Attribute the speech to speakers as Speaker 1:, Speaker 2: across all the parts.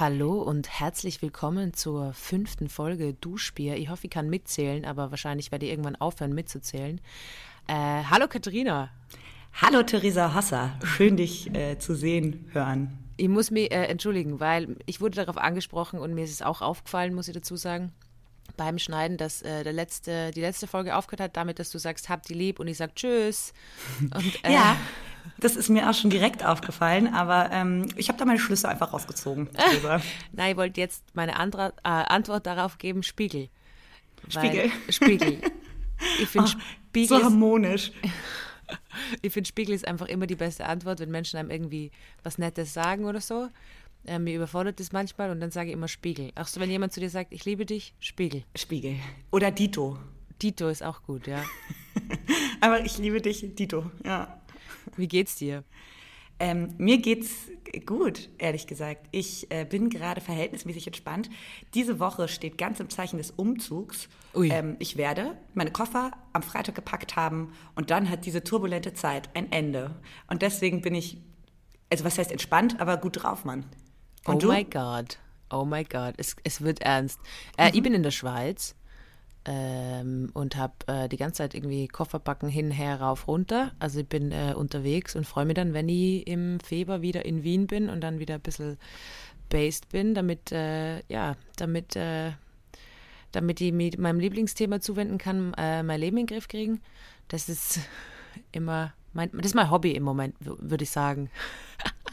Speaker 1: Hallo und herzlich willkommen zur fünften Folge Duschbier. Ich hoffe, ich kann mitzählen, aber wahrscheinlich werde ich irgendwann aufhören mitzuzählen. Äh, hallo Katharina.
Speaker 2: Hallo Theresa Hasser, schön dich äh, zu sehen, hören.
Speaker 1: Ich muss mich äh, entschuldigen, weil ich wurde darauf angesprochen und mir ist es auch aufgefallen, muss ich dazu sagen, beim Schneiden, dass äh, der letzte, die letzte Folge aufgehört hat damit, dass du sagst, habt die lieb und ich sag Tschüss.
Speaker 2: Und, äh, ja, das ist mir auch schon direkt aufgefallen, aber ähm, ich habe da meine Schlüsse einfach rausgezogen.
Speaker 1: Nein, ich wollte jetzt meine Andra äh, Antwort darauf geben, Spiegel.
Speaker 2: Spiegel.
Speaker 1: Spiegel. Ich finde
Speaker 2: oh, Spiegel. So harmonisch.
Speaker 1: ich finde, Spiegel ist einfach immer die beste Antwort, wenn Menschen einem irgendwie was Nettes sagen oder so. Äh, mir überfordert das manchmal und dann sage ich immer Spiegel. Auch so, wenn jemand zu dir sagt, ich liebe dich, Spiegel.
Speaker 2: Spiegel. Oder Dito.
Speaker 1: Dito ist auch gut, ja.
Speaker 2: Aber ich liebe dich, Dito, ja.
Speaker 1: Wie geht's dir?
Speaker 2: Ähm, mir geht's gut, ehrlich gesagt. Ich äh, bin gerade verhältnismäßig entspannt. Diese Woche steht ganz im Zeichen des Umzugs. Ähm, ich werde meine Koffer am Freitag gepackt haben und dann hat diese turbulente Zeit ein Ende. Und deswegen bin ich, also was heißt entspannt, aber gut drauf, Mann.
Speaker 1: Und oh my God. Oh my God. Es, es wird ernst. Äh, mhm. Ich bin in der Schweiz ähm, und habe äh, die ganze Zeit irgendwie Kofferpacken hin, her, rauf, runter. Also ich bin äh, unterwegs und freue mich dann, wenn ich im Februar wieder in Wien bin und dann wieder ein bisschen based bin, damit, äh, ja, damit, äh, damit ich mit meinem Lieblingsthema zuwenden kann, äh, mein Leben in den Griff kriegen. Das ist immer mein, das ist mein Hobby im Moment, würde ich sagen.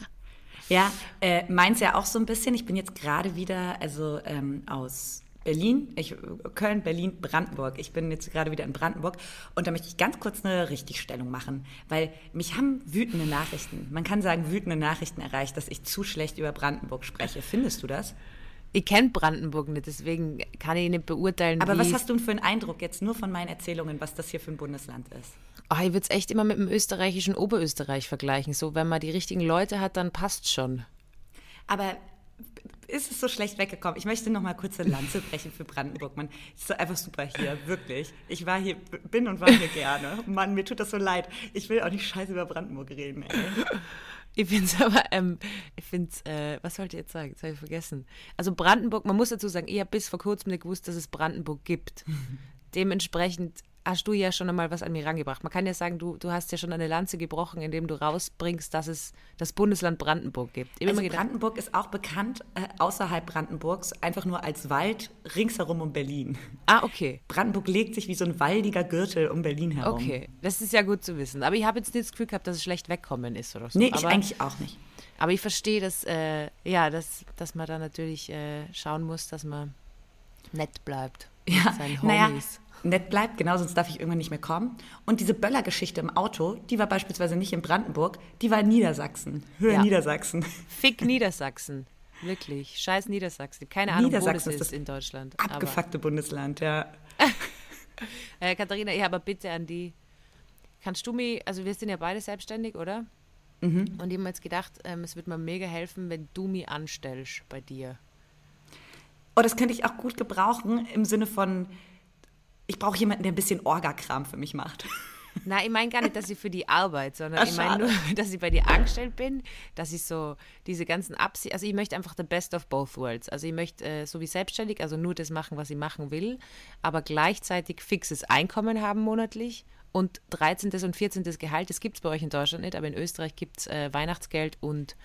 Speaker 2: Ja, äh, meins ja auch so ein bisschen. Ich bin jetzt gerade wieder, also ähm, aus Berlin, ich, Köln, Berlin, Brandenburg. Ich bin jetzt gerade wieder in Brandenburg und da möchte ich ganz kurz eine Richtigstellung machen, weil mich haben wütende Nachrichten, man kann sagen wütende Nachrichten erreicht, dass ich zu schlecht über Brandenburg spreche. Findest du das?
Speaker 1: Ich kenne Brandenburg nicht, deswegen kann ich nicht beurteilen.
Speaker 2: Aber was hast du für einen Eindruck jetzt nur von meinen Erzählungen, was das hier für ein Bundesland ist?
Speaker 1: Oh, ich würde es echt immer mit dem österreichischen Oberösterreich vergleichen. So, wenn man die richtigen Leute hat, dann passt schon.
Speaker 2: Aber ist es so schlecht weggekommen. Ich möchte noch mal kurz eine Lanze brechen für Brandenburg. Man ist einfach super hier, wirklich. Ich war hier, bin und war hier gerne. Mann, mir tut das so leid. Ich will auch nicht scheiße über Brandenburg reden, ey.
Speaker 1: Ich finde es aber, ähm, ich finde es, äh, was wollte ich jetzt sagen? Jetzt habe ich vergessen. Also Brandenburg, man muss dazu sagen, ich habe bis vor kurzem nicht gewusst, dass es Brandenburg gibt. Dementsprechend hast du ja schon einmal was an mir rangebracht. Man kann ja sagen, du, du hast ja schon eine Lanze gebrochen, indem du rausbringst, dass es das Bundesland Brandenburg gibt.
Speaker 2: Also gedacht, Brandenburg ist auch bekannt äh, außerhalb Brandenburgs einfach nur als Wald ringsherum um Berlin.
Speaker 1: Ah, okay.
Speaker 2: Brandenburg legt sich wie so ein waldiger Gürtel um Berlin herum.
Speaker 1: Okay, das ist ja gut zu wissen. Aber ich habe jetzt nicht das Gefühl gehabt, dass es schlecht wegkommen ist oder so.
Speaker 2: Nee,
Speaker 1: ich
Speaker 2: aber, eigentlich auch nicht.
Speaker 1: Aber ich verstehe, dass, äh, ja, dass, dass man da natürlich äh, schauen muss, dass man nett bleibt.
Speaker 2: Ja. Naja, nett bleibt, genau, sonst darf ich irgendwann nicht mehr kommen. Und diese Böller-Geschichte im Auto, die war beispielsweise nicht in Brandenburg, die war in Niedersachsen. Höhe ja. Niedersachsen.
Speaker 1: Fick Niedersachsen. Wirklich. Scheiß Niedersachsen. Keine Ahnung,
Speaker 2: Niedersachsen
Speaker 1: wo das ist, ist in Deutschland.
Speaker 2: Abgefuckte aber. Bundesland, ja.
Speaker 1: äh, Katharina, ich habe bitte an die. Kannst du mir, also wir sind ja beide selbstständig, oder? Mhm. Und ich habe mir jetzt gedacht, ähm, es würde mir mega helfen, wenn du mich anstellst bei dir.
Speaker 2: Oh, das könnte ich auch gut gebrauchen im Sinne von, ich brauche jemanden, der ein bisschen Orga-Kram für mich macht.
Speaker 1: Nein, ich meine gar nicht, dass ich für die Arbeit, sondern Ach, ich meine nur, dass ich bei dir angestellt bin, dass ich so diese ganzen Absichten, also ich möchte einfach the best of both worlds. Also ich möchte äh, so wie selbstständig, also nur das machen, was ich machen will, aber gleichzeitig fixes Einkommen haben monatlich und 13. und 14. Gehalt, das gibt es bei euch in Deutschland nicht, aber in Österreich gibt es äh, Weihnachtsgeld und,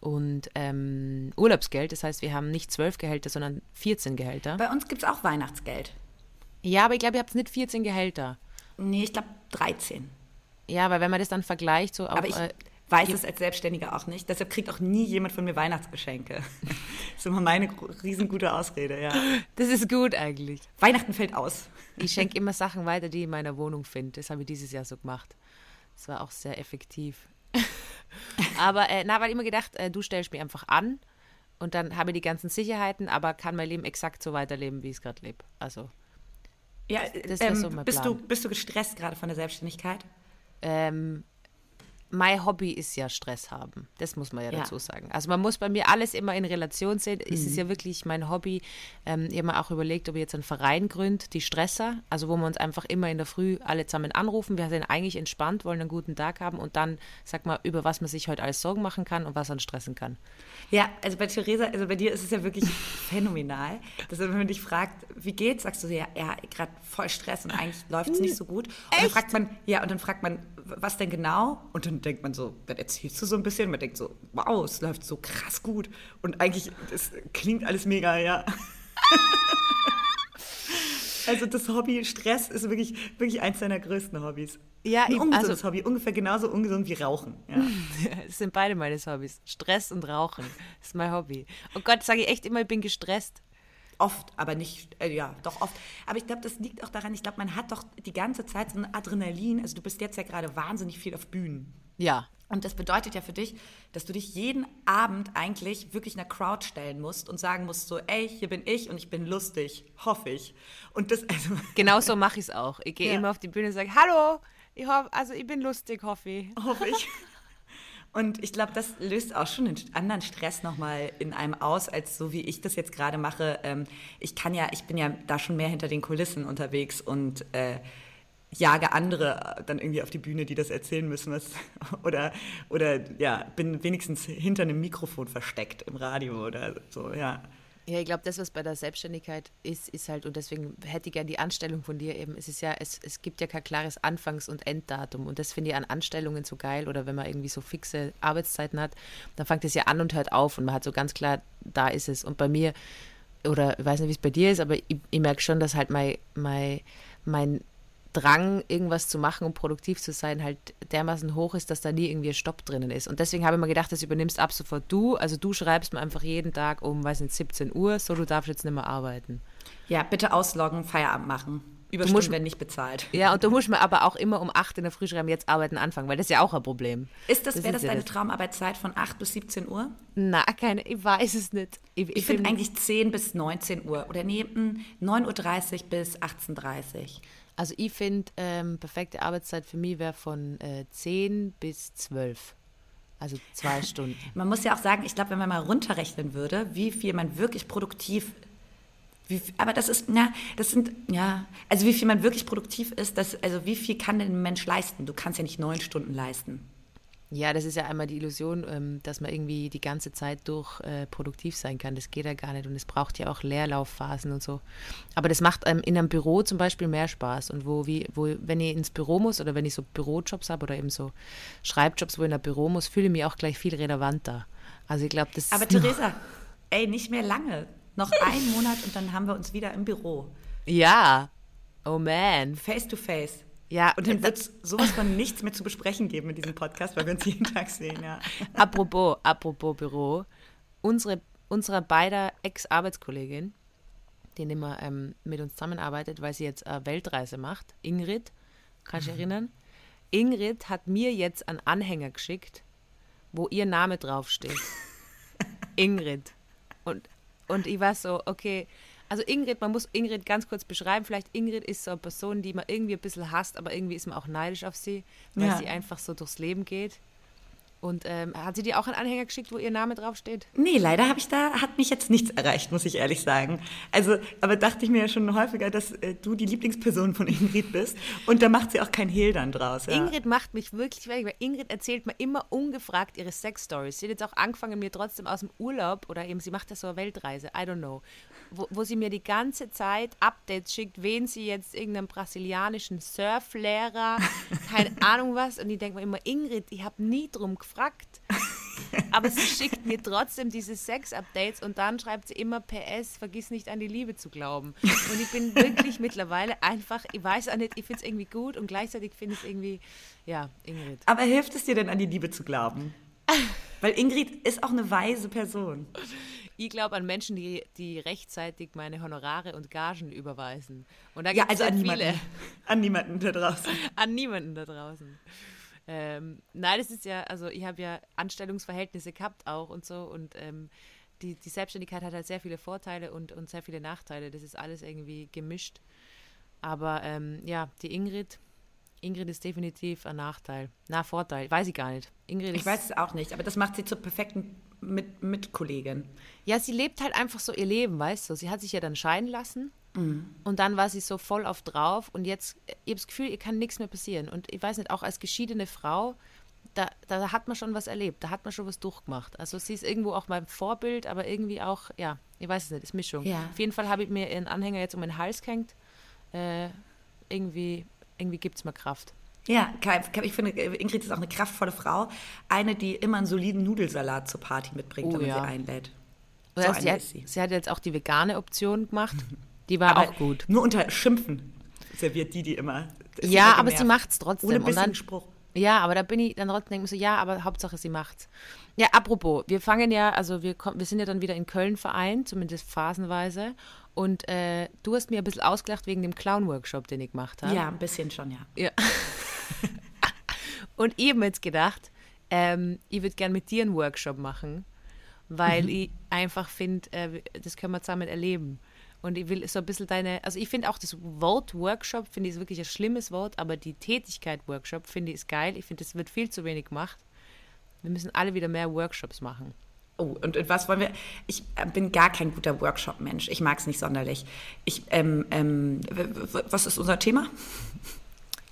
Speaker 1: und ähm, Urlaubsgeld. Das heißt, wir haben nicht 12 Gehälter, sondern 14 Gehälter.
Speaker 2: Bei uns gibt es auch Weihnachtsgeld.
Speaker 1: Ja, aber ich glaube, ihr habt nicht 14 Gehälter.
Speaker 2: Nee, ich glaube 13.
Speaker 1: Ja, weil wenn man das dann vergleicht, so
Speaker 2: auch, Aber ich äh, weiß es als Selbstständiger auch nicht. Deshalb kriegt auch nie jemand von mir Weihnachtsgeschenke. das ist immer meine riesengute Ausrede, ja.
Speaker 1: Das ist gut eigentlich.
Speaker 2: Weihnachten fällt aus.
Speaker 1: Ich schenke immer Sachen weiter, die ich in meiner Wohnung finde. Das habe ich dieses Jahr so gemacht. Das war auch sehr effektiv. aber äh, na, weil ich immer gedacht, äh, du stellst mich einfach an und dann habe ich die ganzen Sicherheiten, aber kann mein Leben exakt so weiterleben, wie ich es gerade lebe. Also
Speaker 2: ja, das ähm, so bist, du, bist du gestresst gerade von der Selbstständigkeit?
Speaker 1: Ähm, mein Hobby ist ja Stress haben. Das muss man ja, ja, dazu sagen. Also man muss bei mir alles immer in Relation sehen. Mhm. Es ist ja wirklich mein Hobby. Ähm, ich habe mir auch überlegt, ob ich jetzt einen Verein gründe, die Stresser, also wo wir uns einfach immer in der Früh alle zusammen anrufen. Wir sind eigentlich entspannt, wollen einen guten Tag haben und dann sag mal, über was man sich heute alles Sorgen machen kann und was man stressen kann.
Speaker 2: Ja, also bei Theresa, also bei dir ist es ja wirklich phänomenal, dass wenn man dich fragt, wie geht's, sagst du ja, ja, gerade voll Stress und eigentlich läuft es nicht so gut. Und Echt? dann fragt man, ja, und dann fragt man, was denn genau? Und dann denkt man so, dann erzählst du so ein bisschen, man denkt so, wow, es läuft so krass gut. Und eigentlich, es klingt alles mega, ja. also das Hobby Stress ist wirklich, wirklich eins deiner größten Hobbys. Ja, ein ungesundes also, Hobby, ungefähr genauso ungesund wie Rauchen. Ja.
Speaker 1: das sind beide meine Hobbys. Stress und Rauchen. Das ist mein Hobby. Oh Gott, sage ich echt immer, ich bin gestresst.
Speaker 2: Oft, aber nicht, äh, ja, doch oft. Aber ich glaube, das liegt auch daran, ich glaube, man hat doch die ganze Zeit so ein Adrenalin. Also du bist jetzt ja gerade wahnsinnig viel auf Bühnen.
Speaker 1: Ja.
Speaker 2: Und das bedeutet ja für dich, dass du dich jeden Abend eigentlich wirklich einer Crowd stellen musst und sagen musst so, ey, hier bin ich und ich bin lustig, hoffe ich. Und das, also.
Speaker 1: Genau so mache ich es auch. Ich gehe ja. immer auf die Bühne und sage, hallo, ich hoffe, also ich bin lustig, hoffe ich.
Speaker 2: Hoffe ich. Und ich glaube, das löst auch schon einen anderen Stress nochmal in einem aus, als so wie ich das jetzt gerade mache. Ähm, ich kann ja, ich bin ja da schon mehr hinter den Kulissen unterwegs und äh, jage andere dann irgendwie auf die Bühne, die das erzählen müssen, was, oder, oder ja, bin wenigstens hinter einem Mikrofon versteckt im Radio oder so, ja.
Speaker 1: Ja, ich glaube, das, was bei der Selbstständigkeit ist, ist halt, und deswegen hätte ich gerne die Anstellung von dir eben, es ist ja, es, es gibt ja kein klares Anfangs- und Enddatum. Und das finde ich an Anstellungen so geil, oder wenn man irgendwie so fixe Arbeitszeiten hat, dann fängt es ja an und hört auf und man hat so ganz klar, da ist es. Und bei mir, oder ich weiß nicht, wie es bei dir ist, aber ich, ich merke schon, dass halt mein, mein, mein Drang, irgendwas zu machen und produktiv zu sein, halt dermaßen hoch ist, dass da nie irgendwie ein Stopp drinnen ist. Und deswegen habe ich mir gedacht, das übernimmst ab sofort du. Also du schreibst mir einfach jeden Tag um, weiß nicht, 17 Uhr, so du darfst jetzt nicht mehr arbeiten.
Speaker 2: Ja, bitte ausloggen, Feierabend machen. Überstunden musst, werden nicht bezahlt.
Speaker 1: Ja, und du musst mir aber auch immer um 8 in der Früh schreiben, jetzt arbeiten anfangen, weil das ist ja auch ein Problem.
Speaker 2: Ist das, das wäre das deine das. Traumarbeitszeit von 8 bis 17 Uhr?
Speaker 1: Na, keine, ich weiß es nicht.
Speaker 2: Ich, ich, ich finde eigentlich 10 bis 19 Uhr oder neben 9.30 Uhr bis 18.30 Uhr.
Speaker 1: Also ich finde, ähm, perfekte Arbeitszeit für mich wäre von äh, 10 bis 12. Also zwei Stunden.
Speaker 2: Man muss ja auch sagen, ich glaube, wenn man mal runterrechnen würde, wie viel man wirklich produktiv wie, aber das ist, ja, das sind, ja, also wie viel man wirklich produktiv ist, das, also wie viel kann denn ein Mensch leisten? Du kannst ja nicht neun Stunden leisten.
Speaker 1: Ja, das ist ja einmal die Illusion, ähm, dass man irgendwie die ganze Zeit durch äh, produktiv sein kann. Das geht ja gar nicht und es braucht ja auch Leerlaufphasen und so. Aber das macht einem in einem Büro zum Beispiel mehr Spaß. Und wo, wie, wo, wenn ich ins Büro muss oder wenn ich so Bürojobs habe oder eben so Schreibjobs, wo ich in ein Büro muss, fühle ich mich auch gleich viel relevanter. Also ich glaube, das
Speaker 2: Aber Theresa, ey, nicht mehr lange. Noch einen Monat und dann haben wir uns wieder im Büro.
Speaker 1: Ja. Oh man.
Speaker 2: Face to face. Ja, und dann wird es sowas von nichts mehr zu besprechen geben in diesem Podcast, weil wir uns jeden Tag sehen, ja.
Speaker 1: Apropos, apropos Büro, unsere, unsere beider Ex-Arbeitskollegin, die immer ähm, mit uns zusammenarbeitet, weil sie jetzt eine Weltreise macht, Ingrid, kannst du dich erinnern? Ingrid hat mir jetzt einen Anhänger geschickt, wo ihr Name draufsteht. Ingrid. Und, und ich war so, okay, also Ingrid, man muss Ingrid ganz kurz beschreiben. Vielleicht Ingrid ist so eine Person, die man irgendwie ein bisschen hasst, aber irgendwie ist man auch neidisch auf sie, weil ja. sie einfach so durchs Leben geht. Und ähm, hat sie dir auch einen Anhänger geschickt, wo ihr Name draufsteht?
Speaker 2: Nee, leider habe ich da, hat mich jetzt nichts erreicht, muss ich ehrlich sagen. Also, aber dachte ich mir ja schon häufiger, dass äh, du die Lieblingsperson von Ingrid bist. Und da macht sie auch kein Hehl dann draus. Ja.
Speaker 1: Ingrid macht mich wirklich weg, weil Ingrid erzählt mir immer ungefragt ihre Sex-Stories. Sie hat jetzt auch angefangen, mir trotzdem aus dem Urlaub oder eben, sie macht ja so eine Weltreise, I don't know, wo, wo sie mir die ganze Zeit Updates schickt, wen sie jetzt irgendeinen brasilianischen Surflehrer, keine Ahnung was. Und ich denke mir immer, Ingrid, ich habe nie drum gefragt gefragt. Aber sie schickt mir trotzdem diese Sex-Updates und dann schreibt sie immer PS, vergiss nicht an die Liebe zu glauben. Und ich bin wirklich mittlerweile einfach, ich weiß auch nicht, ich finde es irgendwie gut und gleichzeitig finde ich es irgendwie, ja, Ingrid.
Speaker 2: Aber hilft es dir denn an die Liebe zu glauben? Weil Ingrid ist auch eine weise Person.
Speaker 1: Ich glaube an Menschen, die, die rechtzeitig meine Honorare und Gagen überweisen. Und
Speaker 2: da ja, also an niemanden, an niemanden da draußen.
Speaker 1: An niemanden da draußen. Ähm, nein, das ist ja, also ich habe ja Anstellungsverhältnisse gehabt auch und so und ähm, die, die Selbstständigkeit hat halt sehr viele Vorteile und, und sehr viele Nachteile. Das ist alles irgendwie gemischt. Aber ähm, ja, die Ingrid, Ingrid ist definitiv ein Nachteil. Na, Vorteil, weiß ich gar nicht. Ingrid
Speaker 2: Ich weiß es auch nicht, aber das macht sie zur perfekten mit Mitkollegin.
Speaker 1: Ja, sie lebt halt einfach so ihr Leben, weißt du. Sie hat sich ja dann scheiden lassen und dann war sie so voll auf drauf und jetzt, ich habe das Gefühl, ihr kann nichts mehr passieren. Und ich weiß nicht, auch als geschiedene Frau, da, da hat man schon was erlebt, da hat man schon was durchgemacht. Also sie ist irgendwo auch mein Vorbild, aber irgendwie auch, ja, ich weiß es nicht, ist Mischung.
Speaker 2: Ja.
Speaker 1: Auf jeden Fall habe ich mir ihren Anhänger jetzt um den Hals gehängt. Äh, irgendwie irgendwie gibt es mir Kraft.
Speaker 2: Ja, ich finde, Ingrid ist auch eine kraftvolle Frau. Eine, die immer einen soliden Nudelsalat zur Party mitbringt,
Speaker 1: Oh,
Speaker 2: wenn man
Speaker 1: ja.
Speaker 2: sie einlädt. So
Speaker 1: sie, hat,
Speaker 2: sie
Speaker 1: hat jetzt auch die vegane Option gemacht. Die war
Speaker 2: Aber
Speaker 1: auch gut.
Speaker 2: Nur unter Schimpfen serviert die die immer. Ist
Speaker 1: Ja,
Speaker 2: immer
Speaker 1: aber sie
Speaker 2: genervt.
Speaker 1: macht es trotzdem.
Speaker 2: Ohne bisschen
Speaker 1: dann-
Speaker 2: Spruch.
Speaker 1: Ja, aber da bin ich dann trotzdem denke ich so, ja, aber Hauptsache sie macht's. Ja, apropos, wir fangen ja, also wir, kommen, wir sind ja dann wieder in Köln vereint, zumindest phasenweise. Und äh, du hast mir ein bisschen ausgelacht wegen dem Clown-Workshop, den ich gemacht habe.
Speaker 2: Ja, ein bisschen schon, ja.
Speaker 1: Ja. Und ich habe mir jetzt gedacht, ähm, ich würde gern mit dir einen Workshop machen, weil ich einfach finde, äh, das können wir zusammen erleben. Und ich will so ein bisschen deine, also ich finde auch das Wort Workshop, finde ich ist wirklich ein schlimmes Wort, aber die Tätigkeit Workshop finde ich ist geil. Ich finde, das wird viel zu wenig gemacht. Wir müssen alle wieder mehr Workshops machen.
Speaker 2: Oh, und, und was wollen wir? Ich äh, bin gar kein guter Workshop-Mensch. Ich mag es nicht sonderlich. Ich, ähm, ähm, was ist unser Thema?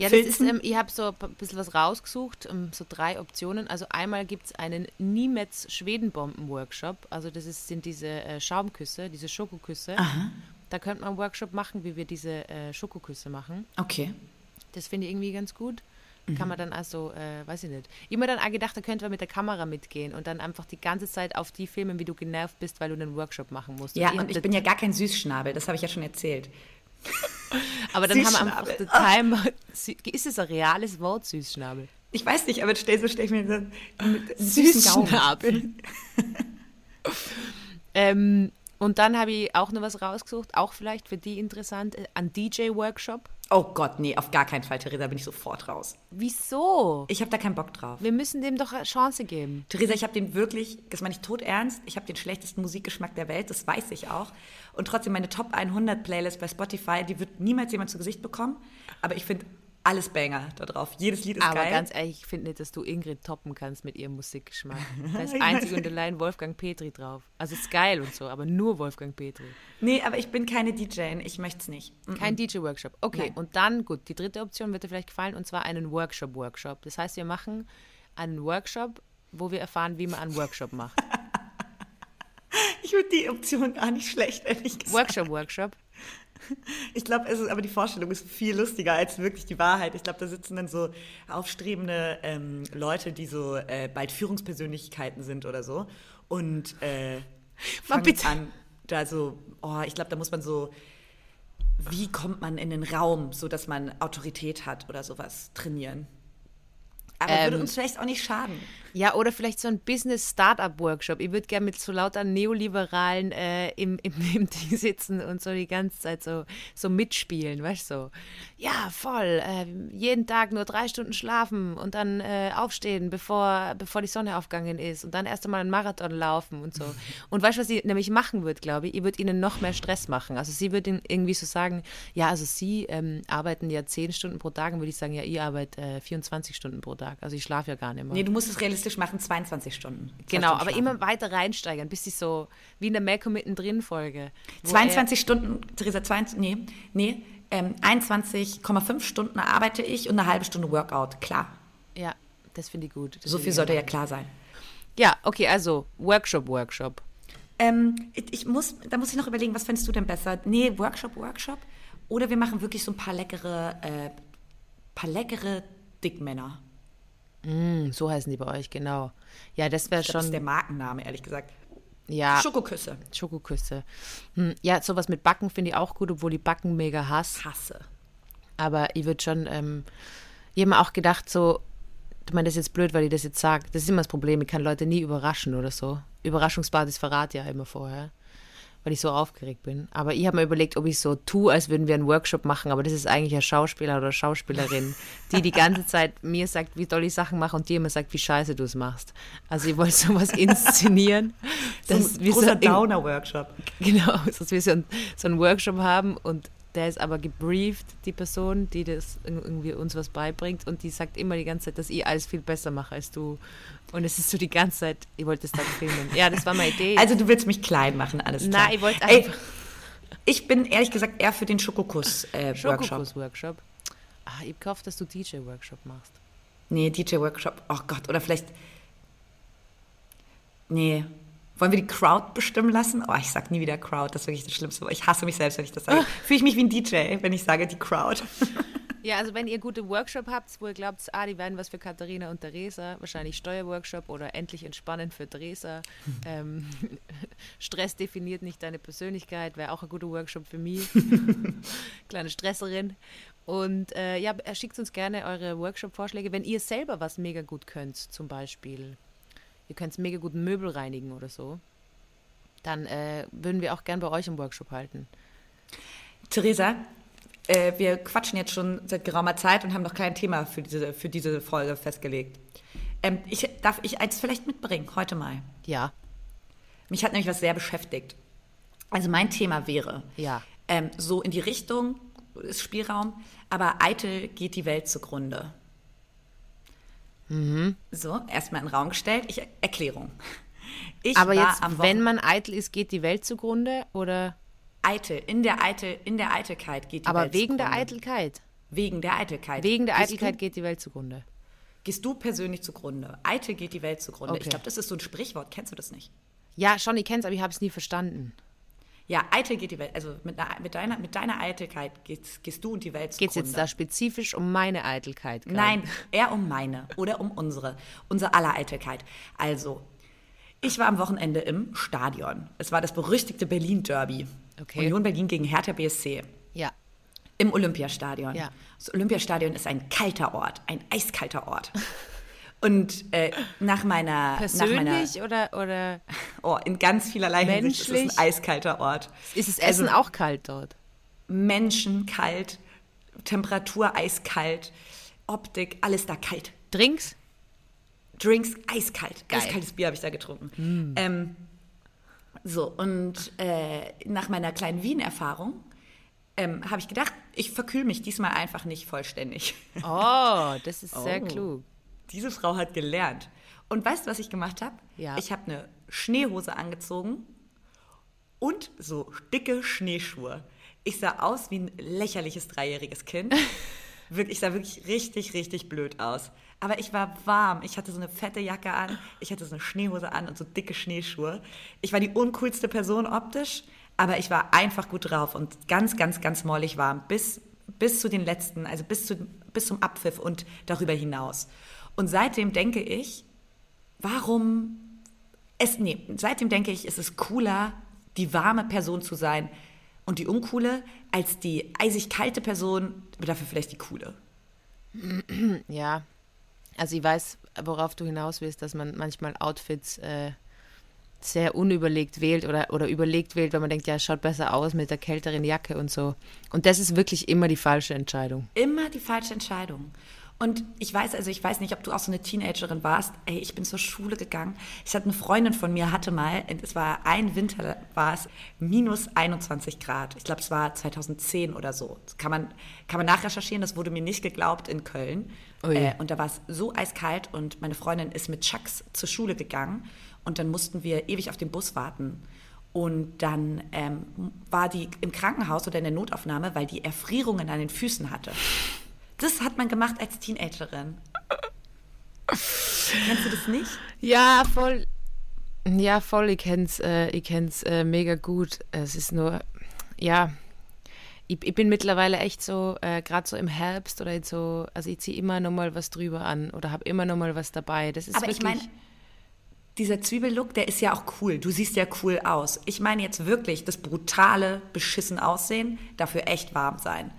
Speaker 1: Ja, das ist, ähm, ich habe so ein bisschen was rausgesucht, ähm, so drei Optionen. Also einmal gibt es einen Niemetz Schwedenbomben-Workshop. Also das ist, sind diese äh, Schaumküsse, diese Schokoküsse. Da könnte man einen Workshop machen, wie wir diese äh, Schokoküsse machen.
Speaker 2: Okay.
Speaker 1: Das finde ich irgendwie ganz gut.
Speaker 2: Mhm.
Speaker 1: Kann man dann also, äh, weiß ich nicht. Mir dann auch gedacht, da könnte man mit der Kamera mitgehen und dann einfach die ganze Zeit auf die filmen, wie du genervt bist, weil du einen Workshop machen musst.
Speaker 2: Ja,
Speaker 1: hab
Speaker 2: und ich bin ja gar kein Süßschnabel, das habe ich ja schon erzählt.
Speaker 1: aber dann haben wir einfach den Timer. Ist es ein reales Wort, Süßschnabel?
Speaker 2: Ich weiß nicht, aber stell, so stell ich mir süßen Gaumen.
Speaker 1: Süßschnabel. ähm, und dann habe ich auch noch was rausgesucht, auch vielleicht für die interessant, äh, ein DJ-Workshop.
Speaker 2: Oh Gott, nee, auf gar keinen Fall, Theresa, bin ich sofort raus.
Speaker 1: Wieso?
Speaker 2: Ich habe da keinen Bock drauf.
Speaker 1: Wir müssen dem doch eine Chance geben.
Speaker 2: Theresa, ich habe den wirklich, das meine ich tot ernst, ich habe den schlechtesten Musikgeschmack der Welt, das weiß ich auch. Und trotzdem meine Top 100 Playlist bei Spotify, die wird niemals jemand zu Gesicht bekommen. Aber ich finde alles Banger da drauf. Jedes Lied ist
Speaker 1: Aber
Speaker 2: geil.
Speaker 1: ganz ehrlich, ich finde nicht, dass du Ingrid toppen kannst mit ihrem Musikgeschmack. Da ist einzig und allein Wolfgang Petri drauf. Also ist geil und so, aber nur Wolfgang Petri.
Speaker 2: nee, aber ich bin keine DJ, ich möchte es nicht.
Speaker 1: Kein DJ-Workshop. Okay,
Speaker 2: Nein.
Speaker 1: und dann, gut, die dritte Option wird dir vielleicht gefallen, und zwar einen Workshop-Workshop. Das heißt, wir machen einen Workshop, wo wir erfahren, wie man einen Workshop macht.
Speaker 2: Ich finde die Option gar nicht schlecht, ehrlich gesagt.
Speaker 1: Workshop-Workshop.
Speaker 2: Ich glaube, es ist aber die Vorstellung ist viel lustiger als wirklich die Wahrheit. Ich glaube, da sitzen dann so aufstrebende ähm, Leute, die so äh, bald Führungspersönlichkeiten sind oder so und äh, fangen
Speaker 1: bitte.
Speaker 2: an, da so, oh, ich glaube, da muss man so, wie kommt man in den Raum, so dass man Autorität hat oder sowas trainieren. Aber würde
Speaker 1: Ähm,
Speaker 2: uns vielleicht auch nicht schaden.
Speaker 1: Ja, oder vielleicht so ein Business-Startup-Workshop. Ich würde gerne mit so lauter Neoliberalen äh, im, im, im Ding sitzen und so die ganze Zeit so, so mitspielen, weißt du? So, ja, voll. Äh, jeden Tag nur drei Stunden schlafen und dann äh, aufstehen, bevor, bevor die Sonne aufgegangen ist und dann erst einmal einen Marathon laufen und so. Und weißt du, was sie nämlich machen wird, glaube ich? Ich würde ihnen noch mehr Stress machen. Also sie würde ihnen irgendwie so sagen, ja, also sie ähm, arbeiten ja zehn Stunden pro Tag, dann würde ich sagen, ja, ihr arbeitet äh, 24 Stunden pro Tag. Also ich schlafe ja gar nicht mehr.
Speaker 2: Nee, du musst es realistisch machen, 22 Stunden.
Speaker 1: Genau, aber immer weiter reinsteigern, bis sie so wie in der Malcolm mittendrin Folge. wo
Speaker 2: 22 Stunden, Theresa, 22, nee, nee, ähm, 21,5 Stunden arbeite ich und eine halbe Stunde Workout, klar.
Speaker 1: Ja, das finde ich gut. Das
Speaker 2: So viel
Speaker 1: ich
Speaker 2: sollte ja klar sein.
Speaker 1: Ja, okay, also Workshop, Workshop.
Speaker 2: Ähm, ich ich muss, da muss ich noch überlegen, was findest du denn besser? Nee, Workshop, Workshop? Oder wir machen wirklich so ein paar leckere, äh, paar leckere Dickmänner.
Speaker 1: Hm, so heißen die bei euch, genau. Ja, das wäre
Speaker 2: glaub, Das ist der
Speaker 1: schon.
Speaker 2: Markenname, ehrlich gesagt.
Speaker 1: Ja,
Speaker 2: Schokoküsse.
Speaker 1: Schokoküsse. Hm, ja, sowas mit Backen finde ich auch gut, obwohl ich Backen mega hasse.
Speaker 2: Hasse.
Speaker 1: Aber ich würde schon, ähm, ich habe mir auch gedacht, so, ich meine, das ist jetzt blöd, weil ich das jetzt sage. Das ist immer das Problem, ich kann Leute nie überraschen oder so. Überraschungsbasis verrate ja immer vorher, weil ich so aufgeregt bin. Aber ich habe mir überlegt, ob ich so tue, als würden wir einen Workshop machen, aber das ist eigentlich ein Schauspieler oder Schauspielerin, die die ganze Zeit mir sagt, wie toll ich Sachen mache und dir immer sagt, wie scheiße du es machst. Also ich wollte sowas inszenieren.
Speaker 2: So ein großer
Speaker 1: so,
Speaker 2: Downer-Workshop.
Speaker 1: Genau, dass wir so, ein, so einen Workshop haben und der ist aber gebrieft, die Person, die das irgendwie uns was beibringt und die sagt immer die ganze Zeit, dass ich alles viel besser mache als du. Und es ist so die ganze Zeit, ich wollte es dann filmen. Ja, das war meine Idee.
Speaker 2: Also du willst mich klein machen, alles klar.
Speaker 1: Nein, ich wollte einfach... Ey,
Speaker 2: ich bin ehrlich gesagt eher für den Schokokuss-Workshop.
Speaker 1: Äh, Schokokuss-Workshop. Ah, ich gehofft, dass du DJ-Workshop machst.
Speaker 2: Nee, DJ-Workshop, oh Gott, oder vielleicht... Nee, wollen wir die Crowd bestimmen lassen? Oh, ich sag nie wieder Crowd, das ist wirklich das Schlimmste. Ich hasse mich selbst, wenn ich das sage. Fühle ich mich wie ein DJ, wenn ich sage die Crowd.
Speaker 1: Ja, also wenn ihr gute Workshop habt, wo ihr glaubt, ah, die werden was für Katharina und Theresa, wahrscheinlich Steuerworkshop oder endlich entspannen für Theresa. ähm, Stress definiert nicht deine Persönlichkeit, wäre auch ein guter Workshop für mich. Kleine Stresserin. Und äh, ja, schickt uns gerne eure Workshop-Vorschläge, wenn ihr selber was mega gut könnt, zum Beispiel ihr könnt mega gut Möbel reinigen oder so, dann äh, würden wir auch gern bei euch im Workshop halten.
Speaker 2: Theresa, äh, wir quatschen jetzt schon seit geraumer Zeit und haben noch kein Thema für diese, für diese Folge festgelegt. Ähm, ich, darf ich eins vielleicht mitbringen, heute mal?
Speaker 1: Ja.
Speaker 2: Mich hat nämlich was sehr beschäftigt. Also mein Thema wäre,
Speaker 1: ja.
Speaker 2: ähm, so in die Richtung ist Spielraum, aber eitel geht die Welt zugrunde.
Speaker 1: Mhm.
Speaker 2: So, erstmal in den Raum gestellt. Ich, Erklärung.
Speaker 1: Ich Aber jetzt, wenn man eitel ist, geht die Welt zugrunde oder?
Speaker 2: Eitel, in der, Eitel, in der Eitelkeit geht die
Speaker 1: Aber
Speaker 2: Welt
Speaker 1: wegen
Speaker 2: zugrunde.
Speaker 1: der Eitelkeit?
Speaker 2: Wegen der Eitelkeit.
Speaker 1: Wegen der Eitelkeit geht die Welt zugrunde.
Speaker 2: Gehst du persönlich zugrunde? Eitel geht die Welt zugrunde. Okay. Ich glaube, das ist so ein Sprichwort. Kennst du das nicht?
Speaker 1: Ja, schon, ich kenne es, aber ich habe es nie verstanden.
Speaker 2: Ja, eitel geht die Welt. Also mit, mit, deiner, mit deiner Eitelkeit gehst, gehst du und die Welt
Speaker 1: Geht es jetzt da spezifisch um meine Eitelkeit?
Speaker 2: Grad? Nein, eher um meine oder um unsere, unsere aller Eitelkeit. Also, ich war am Wochenende im Stadion. Es war das berüchtigte Berlin-Derby.
Speaker 1: Okay.
Speaker 2: Union Berlin gegen Hertha BSC.
Speaker 1: Ja.
Speaker 2: Im Olympiastadion.
Speaker 1: Ja.
Speaker 2: Das Olympiastadion ist ein kalter Ort, ein eiskalter Ort. Und äh, nach meiner.
Speaker 1: Persönlich
Speaker 2: nach
Speaker 1: meiner, oder, oder.
Speaker 2: Oh, in ganz vielerlei
Speaker 1: menschlich?
Speaker 2: Hinsicht ist es ein eiskalter Ort.
Speaker 1: Ist das Essen also, auch kalt dort?
Speaker 2: Menschen kalt, Temperatur eiskalt, Optik, alles da kalt.
Speaker 1: Drinks?
Speaker 2: Drinks eiskalt.
Speaker 1: Geil.
Speaker 2: Eiskaltes Bier habe ich da getrunken.
Speaker 1: Mm.
Speaker 2: Ähm, so, und äh, nach meiner kleinen Wien-Erfahrung ähm, habe ich gedacht, ich verkühle mich diesmal einfach nicht vollständig.
Speaker 1: Oh, das ist sehr
Speaker 2: Oh.
Speaker 1: klug.
Speaker 2: Diese Frau hat gelernt. Und weißt du, was ich gemacht habe?
Speaker 1: Ja.
Speaker 2: Ich habe eine Schneehose angezogen und so dicke Schneeschuhe. Ich sah aus wie ein lächerliches dreijähriges Kind. Ich sah wirklich richtig, richtig blöd aus. Aber ich war warm. Ich hatte so eine fette Jacke an, ich hatte so eine Schneehose an und so dicke Schneeschuhe. Ich war die uncoolste Person optisch, aber ich war einfach gut drauf und ganz, ganz, ganz mollig warm. Bis, bis zu den letzten, also bis, zu, bis zum Abpfiff und darüber hinaus. Und seitdem denke ich, warum es, nee, seitdem denke ich, ist es cooler, die warme Person zu sein und die uncoole, als die eisig kalte Person, aber dafür vielleicht die coole.
Speaker 1: Ja. Also ich weiß, worauf du hinaus willst, dass man manchmal Outfits äh, sehr unüberlegt wählt oder, oder überlegt wählt, weil man denkt, ja, es schaut besser aus mit der kälteren Jacke und so. Und das ist wirklich immer die falsche Entscheidung.
Speaker 2: Immer die falsche Entscheidung. Und ich weiß, also ich weiß nicht, ob du auch so eine Teenagerin warst. Ey, ich bin zur Schule gegangen. Ich hatte eine Freundin von mir, hatte mal, es war ein Winter, war es minus 21 Grad. Ich glaube, es war 2010 oder so. Das kann man, kann man nachrecherchieren, das wurde mir nicht geglaubt in Köln. Äh, und da war es so eiskalt und meine Freundin ist mit Chucks zur Schule gegangen und dann mussten wir ewig auf den Bus warten. Und dann ähm, war die im Krankenhaus oder in der Notaufnahme, weil die Erfrierungen an den Füßen hatte. Das hat man gemacht als Teenagerin. Kennst du das nicht?
Speaker 1: Ja, voll. Ja, voll. Ich kenn's, äh, ich kenn's äh, mega gut. Es ist nur, ja, ich, ich bin mittlerweile echt so, äh, gerade so im Herbst oder jetzt so, also ich ziehe immer noch mal was drüber an oder habe immer noch mal was dabei. Das ist
Speaker 2: Aber
Speaker 1: wirklich,
Speaker 2: ich meine, dieser Zwiebellook, der ist ja auch cool. Du siehst ja cool aus. Ich meine jetzt wirklich das brutale, beschissen Aussehen, dafür echt warm sein.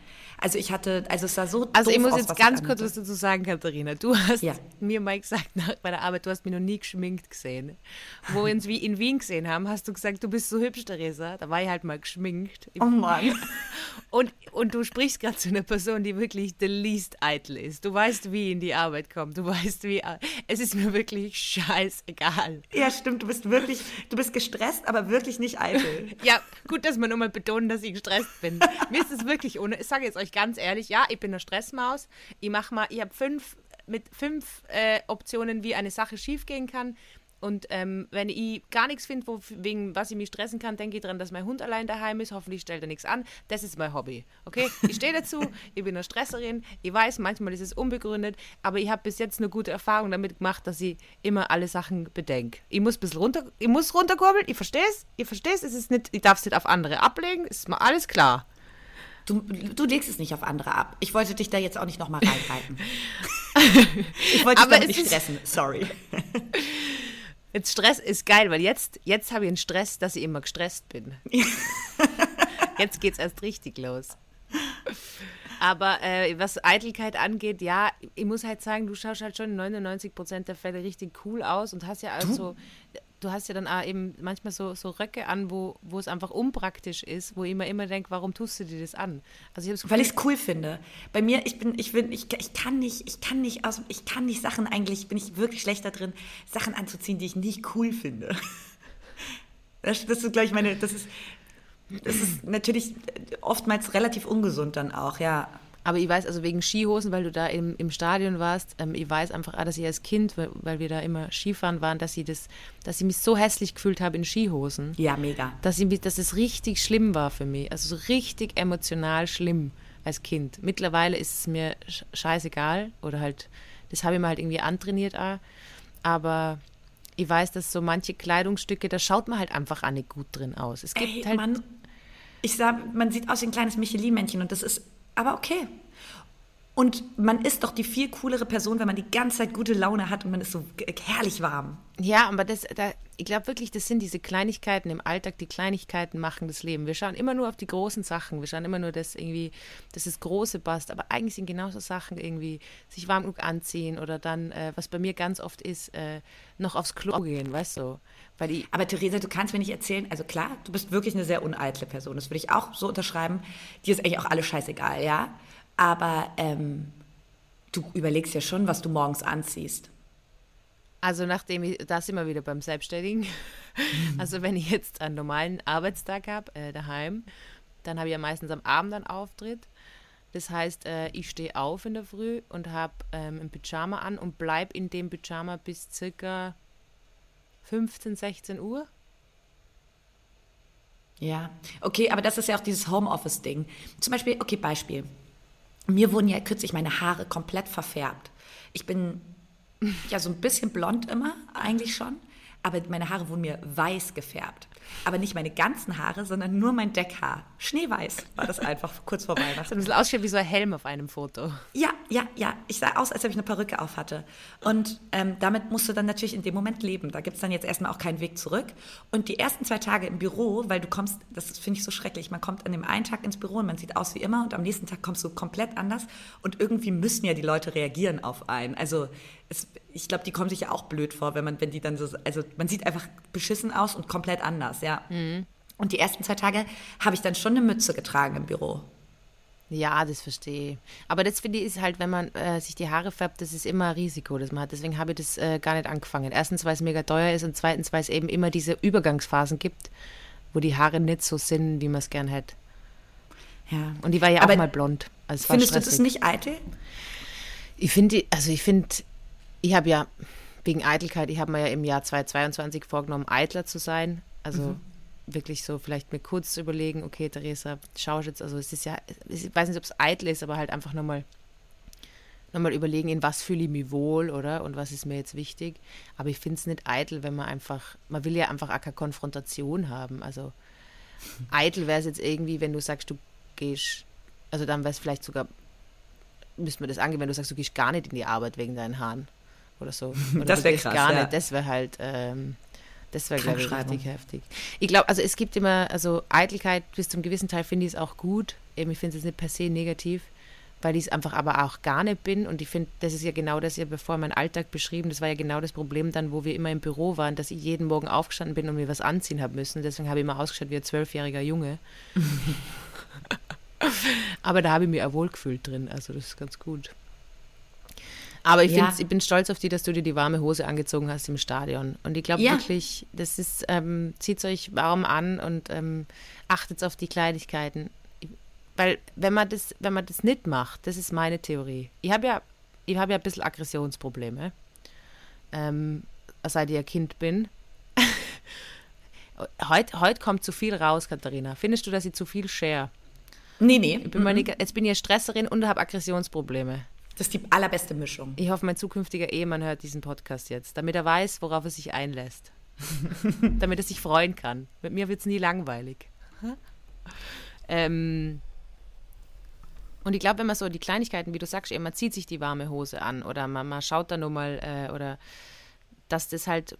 Speaker 2: Also ich hatte, also es sah so
Speaker 1: Also ich muss
Speaker 2: aus,
Speaker 1: jetzt ganz kurz was dazu sagen, Katharina. Du hast
Speaker 2: Ja.
Speaker 1: mir mal gesagt nach, bei der Arbeit, du hast mich noch nie geschminkt gesehen. Wo wir uns wie in Wien gesehen haben, hast du gesagt, du bist so hübsch, Theresa. Da war ich halt mal geschminkt.
Speaker 2: Oh Mann.
Speaker 1: Und, und du sprichst gerade zu einer Person, die wirklich the least eitel ist. Du weißt, wie in die Arbeit kommt. Du weißt, wie. Es ist mir wirklich scheißegal.
Speaker 2: Ja, stimmt, du bist wirklich, du bist gestresst, aber wirklich nicht eitel.
Speaker 1: Ja, gut, dass wir nochmal betonen, dass ich gestresst bin. Mir ist es wirklich ohne. Ich sage jetzt euch ganz ehrlich, ja, ich bin eine Stressmaus. Ich mache mal, ich habe fünf mit fünf äh, Optionen, wie eine Sache schiefgehen kann. Und ähm, wenn ich gar nichts finde, wegen was ich mich stressen kann, denke ich daran, dass mein Hund allein daheim ist. Hoffentlich stellt er nichts an. Das ist mein Hobby. Okay? Ich stehe dazu, ich bin eine Stresserin. Ich weiß, manchmal ist es unbegründet, aber ich habe bis jetzt eine gute Erfahrung damit gemacht, dass ich immer alle Sachen bedenke. Ich muss ein bisschen runter, ich muss runterkurbeln, ich verstehe es, ich verstehe es ist nicht, ich darf es nicht auf andere ablegen, ist mal alles klar.
Speaker 2: Du, du legst es nicht auf andere ab. Ich wollte dich da jetzt auch nicht nochmal reinreiten. ich wollte dich damit
Speaker 1: es
Speaker 2: nicht stressen. Sorry.
Speaker 1: Jetzt Stress ist geil, weil jetzt, jetzt habe ich einen Stress, dass ich immer gestresst bin. jetzt geht's erst richtig los. Aber äh, was Eitelkeit angeht, ja, ich muss halt sagen, du schaust halt schon in 99 Prozent der Fälle richtig cool aus und hast ja also, du hast ja dann auch eben manchmal so, so Röcke an, wo, wo es einfach unpraktisch ist, wo ich mir immer denke, warum tust du dir das an? Also ich habe
Speaker 2: Weil ich es cool finde. Bei mir, ich bin, ich bin, ich, ich kann nicht, ich kann nicht aus, ich kann nicht Sachen eigentlich, bin ich wirklich schlechter drin, Sachen anzuziehen, die ich nicht cool finde. Das, das ist gleich meine, das ist, das ist natürlich oftmals relativ ungesund dann auch, ja.
Speaker 1: Aber ich weiß, also wegen Skihosen, weil du da im, im Stadion warst, ähm, ich weiß einfach auch, dass ich als Kind, weil, weil wir da immer Skifahren waren, dass ich das, dass ich mich so hässlich gefühlt habe in Skihosen.
Speaker 2: Ja, mega.
Speaker 1: Dass, ich, dass es richtig schlimm war für mich. Also so richtig emotional schlimm als Kind. Mittlerweile ist es mir sch- scheißegal oder halt, das habe ich mir halt irgendwie antrainiert auch. Aber ich weiß, dass so manche Kleidungsstücke, da schaut man halt einfach auch nicht gut drin aus. Es gibt
Speaker 2: Ey,
Speaker 1: halt
Speaker 2: man, ich sag, man sieht aus wie ein kleines Michelin-Männchen und das ist aber okay. Und man ist doch die viel coolere Person, wenn man die ganze Zeit gute Laune hat und man ist so herrlich warm.
Speaker 1: Ja, aber das, da, ich glaube wirklich, das sind diese Kleinigkeiten im Alltag, die Kleinigkeiten machen das Leben. Wir schauen immer nur auf die großen Sachen, wir schauen immer nur, dass irgendwie, dass das Große passt, aber eigentlich sind genauso Sachen irgendwie, sich warm genug anziehen oder dann, äh, was bei mir ganz oft ist, äh, noch aufs Klo gehen, weißt du? Weil die,
Speaker 2: Aber Theresa, du kannst mir nicht erzählen, also klar, du bist wirklich eine sehr uneitle Person, das würde ich auch so unterschreiben. Dir ist eigentlich auch alles scheißegal, ja? Aber ähm, du überlegst ja schon, was du morgens anziehst.
Speaker 1: also nachdem ich, da sind wir wieder beim Selbstständigen, also wenn ich jetzt einen normalen Arbeitstag habe, äh, daheim, dann habe ich ja meistens am Abend einen Auftritt. Das heißt, äh, ich stehe auf in der Früh und habe ähm, ein Pyjama an und bleib in dem Pyjama bis circa 15, 16 Uhr.
Speaker 2: Ja, okay, aber das ist ja auch dieses Homeoffice-Ding. Zum Beispiel, okay, Beispiel. Mir wurden ja kürzlich meine Haare komplett verfärbt. Ich bin ja so ein bisschen blond immer, eigentlich schon, aber meine Haare wurden mir weiß gefärbt. Aber nicht meine ganzen Haare, sondern nur mein Deckhaar. Schneeweiß war das einfach kurz vor
Speaker 1: So
Speaker 2: Weihnachten.
Speaker 1: ein bisschen ausschaut wie so ein Helm auf einem Foto.
Speaker 2: Ja, ja, ja. Ich sah aus, als ob ich eine Perücke auf hatte. Und ähm, damit musst du dann natürlich in dem Moment leben. Da gibt es dann jetzt erstmal auch keinen Weg zurück. Und die ersten zwei Tage im Büro, weil du kommst, das finde ich so schrecklich, man kommt an dem einen Tag ins Büro und man sieht aus wie immer und am nächsten Tag kommst du komplett anders. Und irgendwie müssen ja die Leute reagieren auf einen. Also es, ich glaube, die kommen sich ja auch blöd vor, wenn man, wenn die dann so, also man sieht einfach beschissen aus und komplett anders, ja. Und die ersten zwei Tage habe ich dann schon eine Mütze getragen im Büro.
Speaker 1: Ja, das verstehe ich. Aber das finde ich ist halt, wenn man äh, sich die Haare färbt, das ist immer ein Risiko, das man hat. Deswegen habe ich das äh, gar nicht angefangen. Erstens, weil es mega teuer ist und zweitens, weil es eben immer diese Übergangsphasen gibt, wo die Haare nicht so sind, wie man es gern hätte.
Speaker 2: Ja.
Speaker 1: Und die war ja
Speaker 2: Aber
Speaker 1: auch mal blond. Also
Speaker 2: Findest du das
Speaker 1: stressig.
Speaker 2: nicht eitel?
Speaker 1: Ich finde, also ich finde, ich habe ja wegen Eitelkeit, ich habe mir ja im Jahr 2022 vorgenommen, eitler zu sein. Also wirklich so vielleicht mir kurz zu überlegen, okay, Theresa, schau jetzt, also es ist ja, ich weiß nicht, ob es eitel ist, aber halt einfach nochmal nochmal überlegen, in was fühle ich mich wohl, oder? Und was ist mir jetzt wichtig. Aber ich finde es nicht eitel, wenn man einfach, man will ja einfach auch keine Konfrontation haben. Also eitel wäre es jetzt irgendwie, wenn du sagst, du gehst, also dann wäre es vielleicht sogar, müsste man das angehen, wenn du sagst, du gehst gar nicht in die Arbeit wegen deinen Haaren oder so. Oder
Speaker 2: Das
Speaker 1: du
Speaker 2: wär
Speaker 1: gehst
Speaker 2: krass,
Speaker 1: gar
Speaker 2: ja.
Speaker 1: nicht, das wäre halt, ähm, Das wäre, glaube ich, richtig heftig. Ich glaube, also es gibt immer, also Eitelkeit bis zum gewissen Teil finde ich es auch gut. Eben, ich finde es nicht per se negativ, weil ich es einfach aber auch gar nicht bin. Und ich finde, das ist ja genau das, ja bevor mein Alltag beschrieben, das war ja genau das Problem dann, wo wir immer im Büro waren, dass ich jeden Morgen aufgestanden bin und mir was anziehen habe müssen. Deswegen habe ich immer ausgeschaut wie ein zwölfjähriger Junge. aber da habe ich mich auch wohl gefühlt drin. Also das ist ganz gut. Aber ich, ja. ich bin stolz auf dich, dass du dir die warme Hose angezogen hast im Stadion. Und ich glaube ja. wirklich, das ist, ähm, zieht euch warm an und ähm, achtet auf die Kleinigkeiten. Weil wenn man das, wenn man das nicht macht, das ist meine Theorie. Ich habe ja, ich habe ja ein bisschen Aggressionsprobleme. Ähm, seit ich ein Kind bin. heute, heute kommt zu viel raus, Katharina. Findest du, dass ich zu viel share?
Speaker 2: Nee, nee.
Speaker 1: Ich bin mhm. meine, jetzt bin ich Stresserin und habe Aggressionsprobleme.
Speaker 2: Das ist die allerbeste Mischung.
Speaker 1: Ich hoffe, mein zukünftiger Ehemann hört diesen Podcast jetzt, damit er weiß, worauf er sich einlässt. damit er sich freuen kann. Mit mir wird es nie langweilig. ähm, und ich glaube, wenn man so die Kleinigkeiten, wie du sagst, eben, man zieht sich die warme Hose an oder man, man schaut da nur mal, äh, oder dass das halt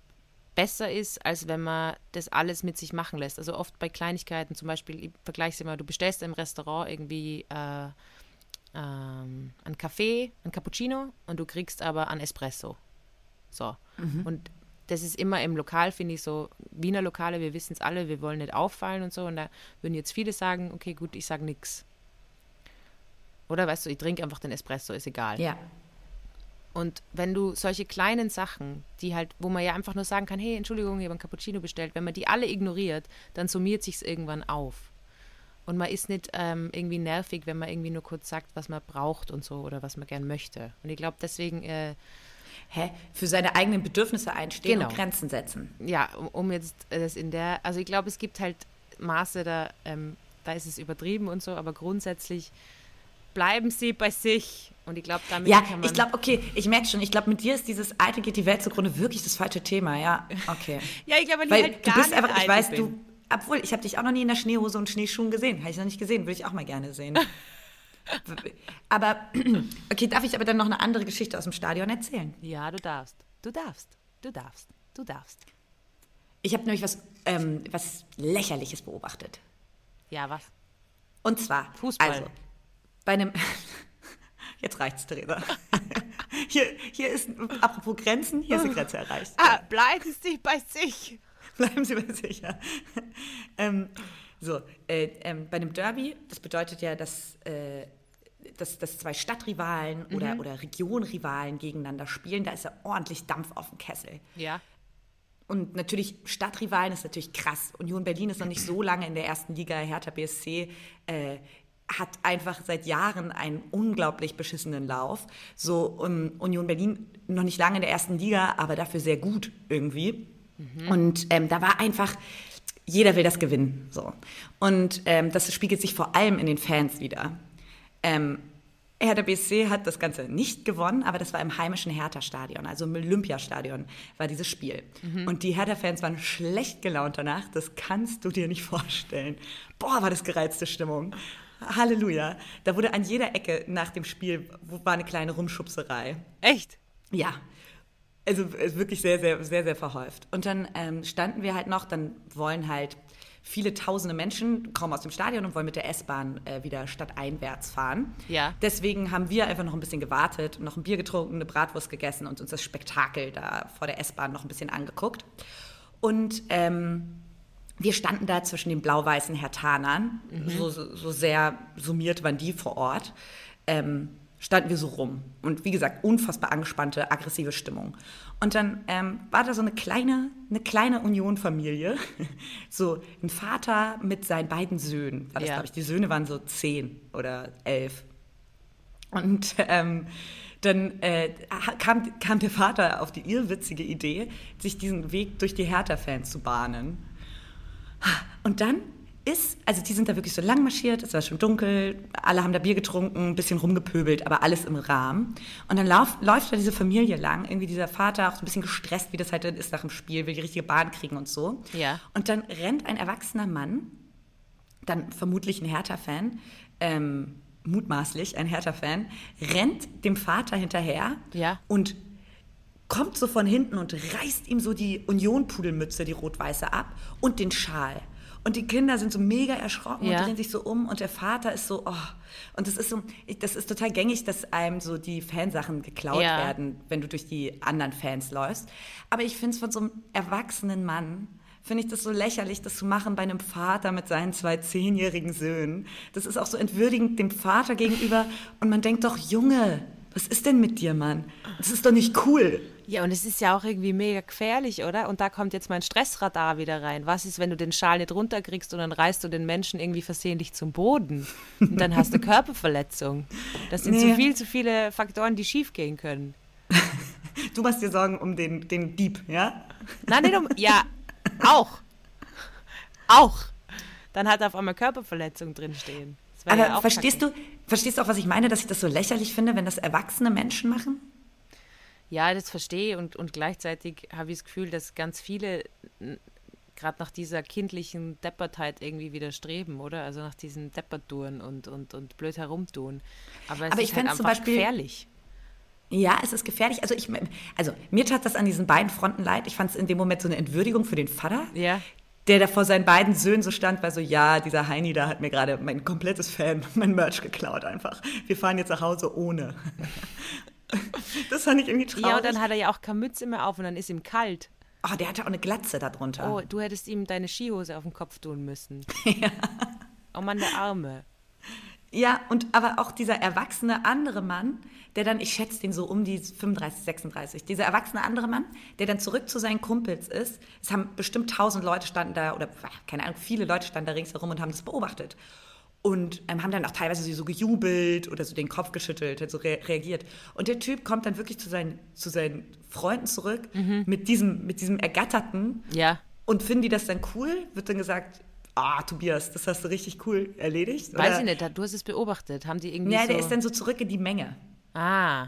Speaker 1: besser ist, als wenn man das alles mit sich machen lässt. Also oft bei Kleinigkeiten, zum Beispiel, ich vergleiche es immer, du bestellst im Restaurant irgendwie äh, ähm, einen Kaffee, ein Cappuccino und du kriegst aber einen Espresso. So. Mhm. Und das ist immer im Lokal, finde ich so, Wiener Lokale, wir wissen es alle, wir wollen nicht auffallen und so. Und da würden jetzt viele sagen, okay, gut, ich sage nichts. Oder weißt du, ich trinke einfach den Espresso, ist egal.
Speaker 2: Ja.
Speaker 1: Und wenn du solche kleinen Sachen, die halt, wo man ja einfach nur sagen kann, hey, Entschuldigung, ich habe einen Cappuccino bestellt, wenn man die alle ignoriert, dann summiert sich es irgendwann auf. Und man ist nicht ähm, irgendwie nervig, wenn man irgendwie nur kurz sagt, was man braucht und so oder was man gern möchte. Und ich glaube, deswegen. Äh,
Speaker 2: Hä? Für seine eigenen Bedürfnisse einstehen genau. und Grenzen setzen.
Speaker 1: Ja, um, um, jetzt das in der. Also ich glaube, es gibt halt Maße, da, ähm, da ist es übertrieben und so, aber grundsätzlich bleiben sie bei sich. Und ich glaube, damit
Speaker 2: ja, kann man. Ich glaube, okay, ich merke schon, ich glaube, mit dir ist dieses alte geht die Welt zugrunde wirklich das falsche Thema, ja. Okay.
Speaker 1: ja, ich glaube, weil, weil halt du bist
Speaker 2: einfach, ich weiß, bin. du obwohl, ich habe dich auch noch nie in der Schneehose und Schneeschuhen gesehen. Habe ich noch nicht gesehen, würde ich auch mal gerne sehen. aber, okay, darf ich aber dann noch eine andere Geschichte aus dem Stadion erzählen?
Speaker 1: Ja, du darfst. Du darfst. Du darfst. Du darfst.
Speaker 2: Ich habe nämlich was, ähm, was Lächerliches beobachtet.
Speaker 1: Ja, was?
Speaker 2: Und zwar,
Speaker 1: Fußball. Also,
Speaker 2: bei einem. Jetzt reicht's, Theresa. Hier, hier ist, apropos Grenzen, hier ist eine Grenze erreicht.
Speaker 1: Ah, bleiben Sie bei sich.
Speaker 2: Bleiben Sie mir sicher. ähm, so, äh, ähm, bei einem Derby, das bedeutet ja, dass, äh, dass, dass zwei Stadtrivalen mhm. oder, oder Regionrivalen gegeneinander spielen. Da ist ja ordentlich Dampf auf dem Kessel.
Speaker 1: Ja.
Speaker 2: Und natürlich, Stadtrivalen ist natürlich krass. Union Berlin ist noch nicht so lange in der ersten Liga. Hertha BSC äh, hat einfach seit Jahren einen unglaublich beschissenen Lauf. So um, Union Berlin noch nicht lange in der ersten Liga, aber dafür sehr gut irgendwie. Mhm. Und ähm, da war einfach, jeder will das gewinnen. So. Und ähm, das spiegelt sich vor allem in den Fans wieder. Ähm, Hertha BSC hat das Ganze nicht gewonnen, aber das war im heimischen Hertha-Stadion, also im Olympiastadion war dieses Spiel. Mhm. Und die Hertha-Fans waren schlecht gelaunt danach, das kannst du dir nicht vorstellen. Boah, war das gereizte Stimmung. Halleluja. Da wurde an jeder Ecke nach dem Spiel war eine kleine Rumschubserei.
Speaker 1: Echt?
Speaker 2: Ja. Also wirklich sehr, sehr, sehr, sehr verhäuft. Und dann ähm, standen wir halt noch, dann wollen halt viele tausende Menschen kommen aus dem Stadion und wollen mit der S-Bahn äh, wieder stadteinwärts fahren.
Speaker 1: Ja.
Speaker 2: Deswegen haben wir einfach noch ein bisschen gewartet, noch ein Bier getrunken, eine Bratwurst gegessen und uns das Spektakel da vor der S-Bahn noch ein bisschen angeguckt. Und ähm, wir standen da zwischen den blau-weißen Hertanern, mhm. so, so, so, sehr summiert waren die vor Ort. Ähm, standen wir so rum. Und wie gesagt, unfassbar angespannte, aggressive Stimmung. Und dann ähm, war da so eine kleine, eine kleine Union-Familie. so ein Vater mit seinen beiden Söhnen, war das, ja. glaube ich. Die Söhne waren so zehn oder elf. Und ähm, dann äh, kam, kam der Vater auf die irrwitzige Idee, sich diesen Weg durch die Hertha-Fans zu bahnen. Und dann ist, also die sind da wirklich so lang marschiert, es war schon dunkel, alle haben da Bier getrunken, ein bisschen rumgepöbelt, aber alles im Rahmen. Und dann lauf, läuft da diese Familie lang, irgendwie dieser Vater auch so ein bisschen gestresst, wie das halt ist nach dem Spiel, will die richtige Bahn kriegen und so.
Speaker 1: Ja.
Speaker 2: Und dann rennt ein erwachsener Mann, dann vermutlich ein Hertha-Fan, ähm, mutmaßlich ein Hertha-Fan, rennt dem Vater hinterher
Speaker 1: ja.
Speaker 2: und kommt so von hinten und reißt ihm so die Union-Pudelmütze, die rot-weiße, ab und den Schal. Und die Kinder sind so mega erschrocken
Speaker 1: Ja.
Speaker 2: und drehen sich so um und der Vater ist so, oh. Und das ist so, das ist total gängig, dass einem so die Fansachen geklaut
Speaker 1: Ja.
Speaker 2: werden, wenn du durch die anderen Fans läufst. Aber ich finde es von so einem erwachsenen Mann, finde ich das so lächerlich, das zu machen bei einem Vater mit seinen zwei zehnjährigen Söhnen. Das ist auch so entwürdigend dem Vater gegenüber. Und man denkt doch, Junge, was ist denn mit dir, Mann? Das ist doch nicht cool.
Speaker 1: Ja, und es ist ja auch irgendwie mega gefährlich, oder? Und da kommt jetzt mein Stressradar wieder rein. Was ist, wenn du den Schal nicht runterkriegst und dann reißt du den Menschen irgendwie versehentlich zum Boden? Und dann hast du Körperverletzung. Das sind
Speaker 2: Nee.
Speaker 1: so viel zu viele Faktoren, die schiefgehen können.
Speaker 2: Du machst dir Sorgen um den, den Dieb, ja?
Speaker 1: Nein, nicht um. Ja, auch. Auch. Dann hat er auf einmal Körperverletzung drinstehen.
Speaker 2: Aber
Speaker 1: ja
Speaker 2: verstehst
Speaker 1: kacke.
Speaker 2: du, verstehst du auch, was ich meine, dass ich das so lächerlich finde, wenn das erwachsene Menschen machen?
Speaker 1: Ja, das verstehe und, und gleichzeitig habe ich das Gefühl, dass ganz viele gerade nach dieser kindlichen Deppertheit irgendwie widerstreben, oder? Also nach diesen Deppertouren und, und, und blöd herumtun. Aber es
Speaker 2: Aber
Speaker 1: ist
Speaker 2: ich
Speaker 1: halt einfach
Speaker 2: Beispiel-
Speaker 1: gefährlich.
Speaker 2: Ja, es ist gefährlich. Also, ich, also mir tat das an diesen beiden Fronten leid. Ich fand es in dem Moment so eine Entwürdigung für den Vater,
Speaker 1: Ja.
Speaker 2: der da vor seinen beiden Söhnen so stand, weil so, ja, dieser Heini da hat mir gerade mein komplettes Fan, mein Merch geklaut einfach. Wir fahren jetzt nach Hause ohne. Das fand ich irgendwie traurig.
Speaker 1: Ja, und dann hat er ja auch keine Mütze mehr auf und dann ist ihm kalt.
Speaker 2: oh, der hatte auch eine Glatze darunter.
Speaker 1: Oh, du hättest ihm deine Skihose auf den Kopf tun müssen. Oh Mann, der Arme.
Speaker 2: Ja, und aber auch dieser erwachsene andere Mann, der dann, ich schätze den so um die 35, 36, dieser erwachsene andere Mann, der dann zurück zu seinen Kumpels ist. Es haben bestimmt tausend Leute standen da, oder keine Ahnung, viele Leute standen da ringsherum und haben das beobachtet. Und ähm, haben dann auch teilweise so gejubelt oder so den Kopf geschüttelt, hat so re reagiert. Und der Typ kommt dann wirklich zu seinen, zu seinen Freunden zurück mit, diesem, mit diesem Ergatterten.
Speaker 1: Ja.
Speaker 2: Und finden die das dann cool? Wird dann gesagt, ah, Tobias, das hast du richtig cool erledigt?
Speaker 1: Weiß
Speaker 2: Oder-
Speaker 1: ich nicht, du hast es beobachtet. Haben die irgendwie
Speaker 2: ja,
Speaker 1: so...
Speaker 2: der ist dann so zurück in die Menge.
Speaker 1: Ah.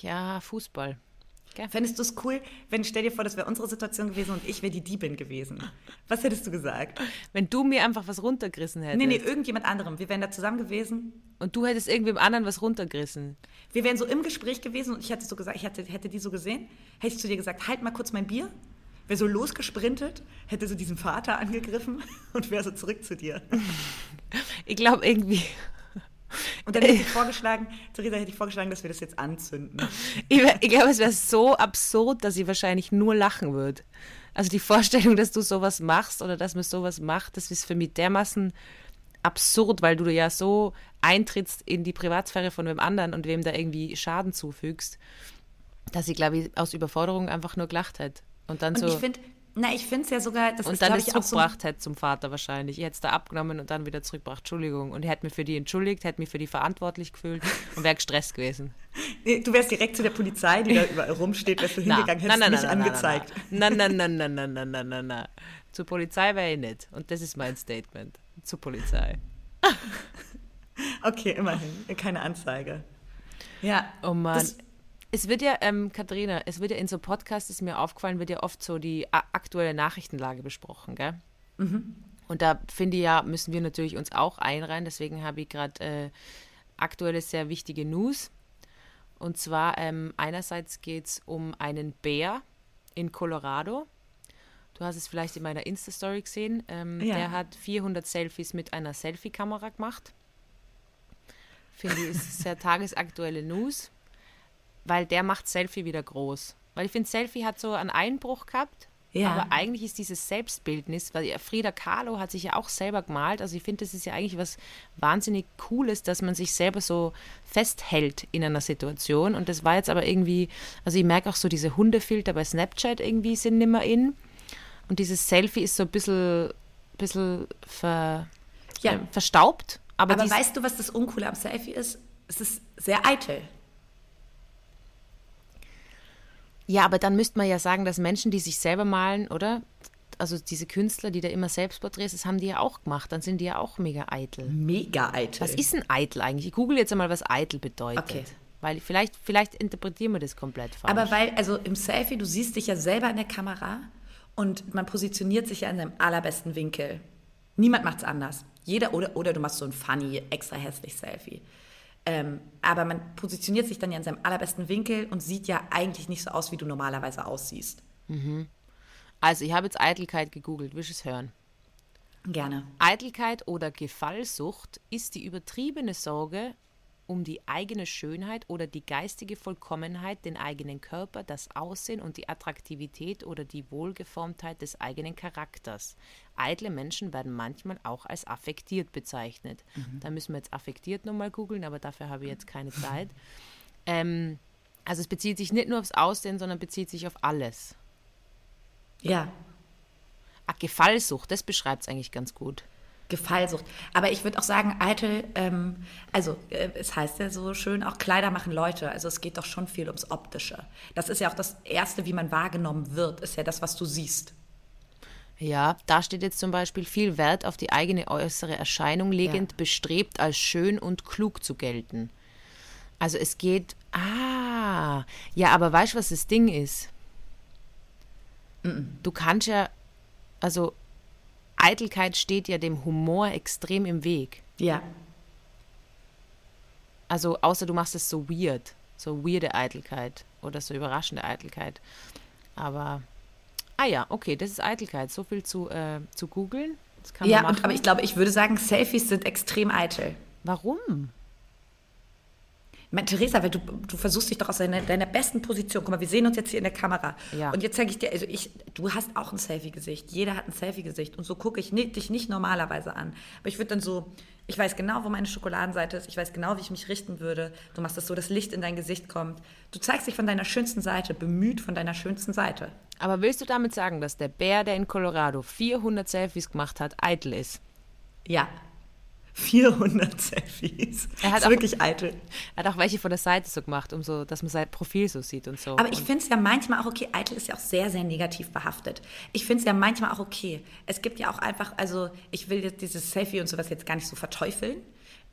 Speaker 1: Ja, Fußball.
Speaker 2: Fändest du es cool, wenn, stell dir vor, das wäre unsere Situation gewesen und ich wäre die Diebin gewesen. Was hättest du gesagt?
Speaker 1: Wenn du mir einfach was runtergerissen hättest
Speaker 2: Nee, nee, irgendjemand anderem. Wir wären da zusammen gewesen.
Speaker 1: und du hättest irgendwem anderen was runtergerissen.
Speaker 2: Wir wären so im Gespräch gewesen und ich hätte so gesagt, ich hätte, hätte die so gesehen, hätte ich zu dir gesagt, halt mal kurz mein Bier. Wäre so losgesprintet, hätte so diesen Vater angegriffen und wäre so zurück zu dir.
Speaker 1: Ich glaube irgendwie,
Speaker 2: Und dann hätte ich vorgeschlagen, Theresa hätte ich vorgeschlagen, dass wir das jetzt anzünden.
Speaker 1: ich, ich glaube, es wäre so absurd, dass ich wahrscheinlich nur lachen würde. Also die Vorstellung, dass du sowas machst oder dass man sowas macht, das ist für mich dermaßen absurd, weil du ja so eintrittst in die Privatsphäre von wem anderen und wem da irgendwie Schaden zufügst, dass ich, glaube ich, aus Überforderung einfach nur gelacht hätte. Und dann
Speaker 2: Und
Speaker 1: so.
Speaker 2: ich finde, na, ich finde es ja sogar, das
Speaker 1: und
Speaker 2: ist,
Speaker 1: dann das
Speaker 2: ich, auch so.
Speaker 1: zurückgebracht hätte zum Vater wahrscheinlich. Ich hätte es da abgenommen und dann wieder zurückgebracht. Entschuldigung. Und er hätte mich für die entschuldigt, hätte mich für die verantwortlich gefühlt und wäre gestresst gewesen.
Speaker 2: Du wärst direkt zu der Polizei, die da überall rumsteht, wärst du hingegangen, hättest mich angezeigt.
Speaker 1: Nein, nein, nein, nein, nein, nein, nein, nein, nein. Zur Polizei wäre ich nicht. Und das ist mein Statement. Zur Polizei.
Speaker 2: Okay, immerhin. Keine Anzeige. Ja.
Speaker 1: Oh Mann.
Speaker 2: Das,
Speaker 1: es wird ja, ähm, Katharina, es wird ja in so Podcasts, ist mir aufgefallen, wird ja oft so die aktuelle Nachrichtenlage besprochen, gell? Und da finde ich ja, müssen wir natürlich uns auch einreihen. Deswegen habe ich gerade äh, aktuelle, sehr wichtige News. Und zwar ähm, einerseits geht es um einen Bär in Colorado. Du hast es vielleicht in meiner Insta-Story gesehen. Ähm,
Speaker 2: Ja.
Speaker 1: Der hat 400 Selfies mit einer Selfie-Kamera gemacht. Finde ich, ist sehr tagesaktuelle News, weil der macht Selfie wieder groß. Weil ich finde, Selfie hat so einen Einbruch gehabt.
Speaker 2: Ja.
Speaker 1: Aber eigentlich ist dieses Selbstbildnis, weil Frida Kahlo hat sich ja auch selber gemalt. Also ich finde, das ist ja eigentlich was wahnsinnig Cooles, dass man sich selber so festhält in einer Situation. Und das war jetzt aber irgendwie, also ich merke auch so, diese Hundefilter bei Snapchat irgendwie sind nimmer in. Und dieses Selfie ist so ein bisschen, bisschen ver,
Speaker 2: Ja.
Speaker 1: äh, verstaubt. Aber,
Speaker 2: aber weißt du, was das Uncoole am Selfie ist? Es ist sehr eitel.
Speaker 1: Ja, aber dann müsste man ja sagen, dass Menschen, die sich selber malen, oder? Also diese Künstler, die da immer Selbstporträts, das haben die ja auch gemacht. Dann sind die ja auch mega eitel.
Speaker 2: Mega eitel.
Speaker 1: Was ist ein eitel eigentlich? Ich google jetzt einmal, was eitel bedeutet.
Speaker 2: Okay.
Speaker 1: Weil vielleicht, vielleicht interpretieren wir das komplett falsch.
Speaker 2: Aber weil, also im Selfie, du siehst dich ja selber in der Kamera und man positioniert sich ja in seinem allerbesten Winkel. Niemand macht's anders. Jeder, oder, oder du machst so ein funny, extra hässlich Selfie. Ähm, aber man positioniert sich dann ja in seinem allerbesten Winkel und sieht ja eigentlich nicht so aus, wie du normalerweise aussiehst.
Speaker 1: Also, ich habe jetzt Eitelkeit gegoogelt. Willst du es hören?
Speaker 2: Gerne.
Speaker 1: Eitelkeit oder Gefallsucht ist die übertriebene Sorge um die eigene Schönheit oder die geistige Vollkommenheit, den eigenen Körper, das Aussehen und die Attraktivität oder die Wohlgeformtheit des eigenen Charakters. Eitle Menschen werden manchmal auch als affektiert bezeichnet. Da müssen wir jetzt affektiert nochmal googeln, aber dafür habe ich jetzt keine Zeit. Ähm, also es bezieht sich nicht nur aufs Aussehen, sondern bezieht sich auf alles.
Speaker 2: Ja,
Speaker 1: Ah, Gefallsucht, das beschreibt es eigentlich ganz gut.
Speaker 2: Gefallsucht. Aber ich würde auch sagen, eitel, ähm, also äh, es heißt ja so schön, auch Kleider machen Leute. Also es geht doch schon viel ums Optische. Das ist ja auch das Erste, wie man wahrgenommen wird, ist ja das, was du siehst.
Speaker 1: Ja, da steht jetzt zum Beispiel viel Wert auf die eigene äußere Erscheinung legend,
Speaker 2: Ja.
Speaker 1: bestrebt als schön und klug zu gelten. Also es geht. Ah, ja, aber weißt du, was das Ding ist? Du kannst ja. Also Eitelkeit steht ja dem Humor extrem im Weg.
Speaker 2: Ja.
Speaker 1: Also außer du machst es so weird, so weirde Eitelkeit oder so überraschende Eitelkeit. Aber ah ja, okay, das ist Eitelkeit. So viel zu äh, zu googeln.
Speaker 2: Ja, und, aber ich glaube, ich würde sagen, Selfies sind extrem eitel.
Speaker 1: Warum?
Speaker 2: Ich meine, Theresa, weil du, du versuchst dich doch aus deiner, deiner besten Position. Guck mal, wir sehen uns jetzt hier in der Kamera.
Speaker 1: Ja.
Speaker 2: Und jetzt zeige ich dir, also ich, du hast auch ein Selfie-Gesicht. Jeder hat ein Selfie-Gesicht. Und so gucke ich ni- dich nicht normalerweise an. Aber ich würde dann so, ich weiß genau, wo meine Schokoladenseite ist. Ich weiß genau, wie ich mich richten würde. Du machst das so, dass Licht in dein Gesicht kommt. Du zeigst dich von deiner schönsten Seite, bemüht von deiner schönsten Seite.
Speaker 1: Aber willst du damit sagen, dass der Bär, der in Colorado 400 Selfies gemacht hat, eitel ist?
Speaker 2: Ja. 400 Selfies.
Speaker 1: Er hat
Speaker 2: das ist
Speaker 1: auch-
Speaker 2: wirklich eitel.
Speaker 1: Er hat auch welche von der Seite so gemacht, um so, dass man sein Profil so sieht und so.
Speaker 2: Aber ich finde es ja manchmal auch okay, eitel ist ja auch sehr, sehr negativ behaftet. Ich finde es ja manchmal auch okay. Es gibt ja auch einfach, also ich will jetzt dieses Selfie und sowas jetzt gar nicht so verteufeln.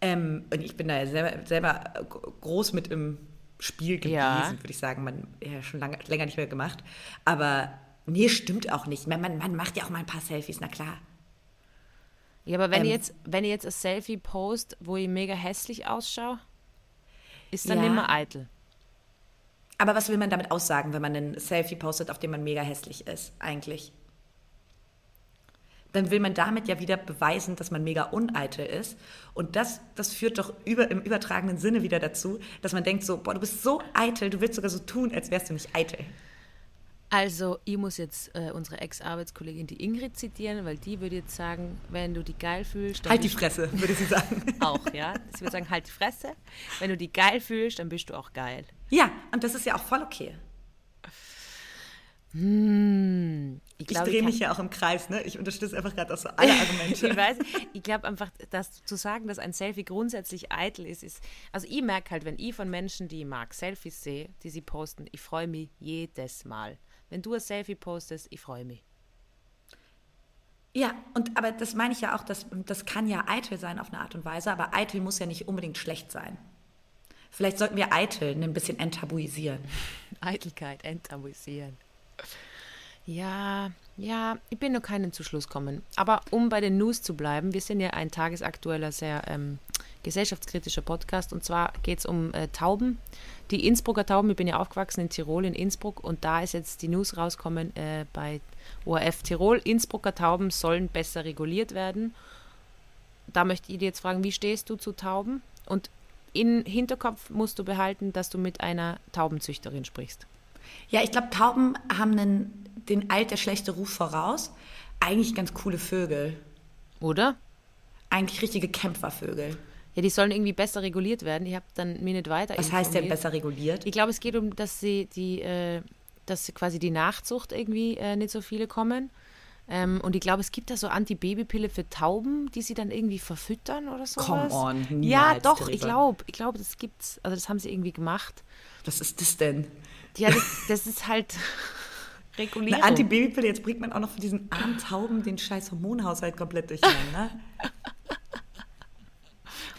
Speaker 2: Ähm, und ich bin da ja selber, selber groß mit im Spiel gewesen,
Speaker 1: Ja.
Speaker 2: würde ich sagen. Man ja schon lange, länger nicht mehr gemacht. Aber nee, stimmt auch nicht. Man, man, man macht ja auch mal ein paar Selfies, na klar.
Speaker 1: Ja, aber wenn
Speaker 2: ähm,
Speaker 1: ihr jetzt, wenn ihr jetzt ein Selfie post, wo ich mega hässlich ausschaue, ist dann
Speaker 2: Ja.
Speaker 1: nimmer eitel.
Speaker 2: Aber was will man damit aussagen, wenn man ein Selfie postet, auf dem man mega hässlich ist, eigentlich? Dann will man damit ja wieder beweisen, dass man mega uneitel ist. Und das, das führt doch über, im übertragenen Sinne wieder dazu, dass man denkt so, boah, du bist so eitel, du willst sogar so tun, als wärst du nicht eitel.
Speaker 1: Also, ich muss jetzt äh, unsere Ex-Arbeitskollegin, die Ingrid, zitieren, weil die würde jetzt sagen, wenn du die geil fühlst, dann
Speaker 2: Halt die Fresse, würde sie sagen.
Speaker 1: auch, ja. Sie würde sagen, halt die Fresse. Wenn du die geil fühlst, dann bist du auch geil.
Speaker 2: ja, und das ist ja auch voll okay.
Speaker 1: Ich,
Speaker 2: Ich
Speaker 1: glaub,
Speaker 2: drehe mich ja auch im Kreis, ne? Ich unterstütze einfach gerade auch so alle Argumente.
Speaker 1: ich weiß, ich glaube einfach, dass zu sagen, dass ein Selfie grundsätzlich eitel ist, ist. Also ich merke halt, wenn ich von Menschen, die ich mag, Selfies sehe, die sie posten, ich freue mich jedes Mal. Wenn du ein Selfie postest, ich freue mich.
Speaker 2: Ja, und aber das meine ich ja auch, dass, das kann ja eitel sein auf eine Art und Weise, aber eitel muss ja nicht unbedingt schlecht sein. Vielleicht sollten wir eitel ein bisschen enttabuisieren.
Speaker 1: Eitelkeit enttabuisieren. Ja, ja, ich bin noch keinen zu Schluss kommen. Aber um bei den News zu bleiben, wir sind ja ein tagesaktueller, sehr ähm, gesellschaftskritischer Podcast. Und zwar geht es um äh, Tauben. Die Innsbrucker Tauben, ich bin ja aufgewachsen in Tirol, in Innsbruck. Und da ist jetzt die News rauskommen äh, bei ORF Tirol. Innsbrucker Tauben sollen besser reguliert werden. Da möchte ich dir jetzt fragen, wie stehst du zu Tauben? Und im Hinterkopf musst du behalten, dass du mit einer Taubenzüchterin sprichst.
Speaker 2: Ja, ich glaube, Tauben haben einen, den alt der schlechte Ruf voraus. Eigentlich ganz coole Vögel.
Speaker 1: Oder?
Speaker 2: Eigentlich richtige Kämpfervögel.
Speaker 1: Ja, die sollen irgendwie besser reguliert werden. Ich habe dann mir nicht weiter
Speaker 2: Was heißt denn besser reguliert?
Speaker 1: Ich glaube, es geht um, dass sie die, äh, dass quasi die Nachzucht irgendwie äh, nicht so viele kommen. Ähm, und ich glaube, es gibt da so Antibabypille für Tauben, die sie dann irgendwie verfüttern oder so.
Speaker 2: Come on,
Speaker 1: Ja, doch, ich
Speaker 2: Theresa.
Speaker 1: glaube, ich glaube, das gibt's. Also das haben sie irgendwie gemacht.
Speaker 2: Was ist das denn?
Speaker 1: Ja, das, das ist halt Regulierung.
Speaker 2: Eine Antibabypille, jetzt bringt man auch noch für diesen armen Tauben den scheiß Hormonhaushalt komplett durcheinander.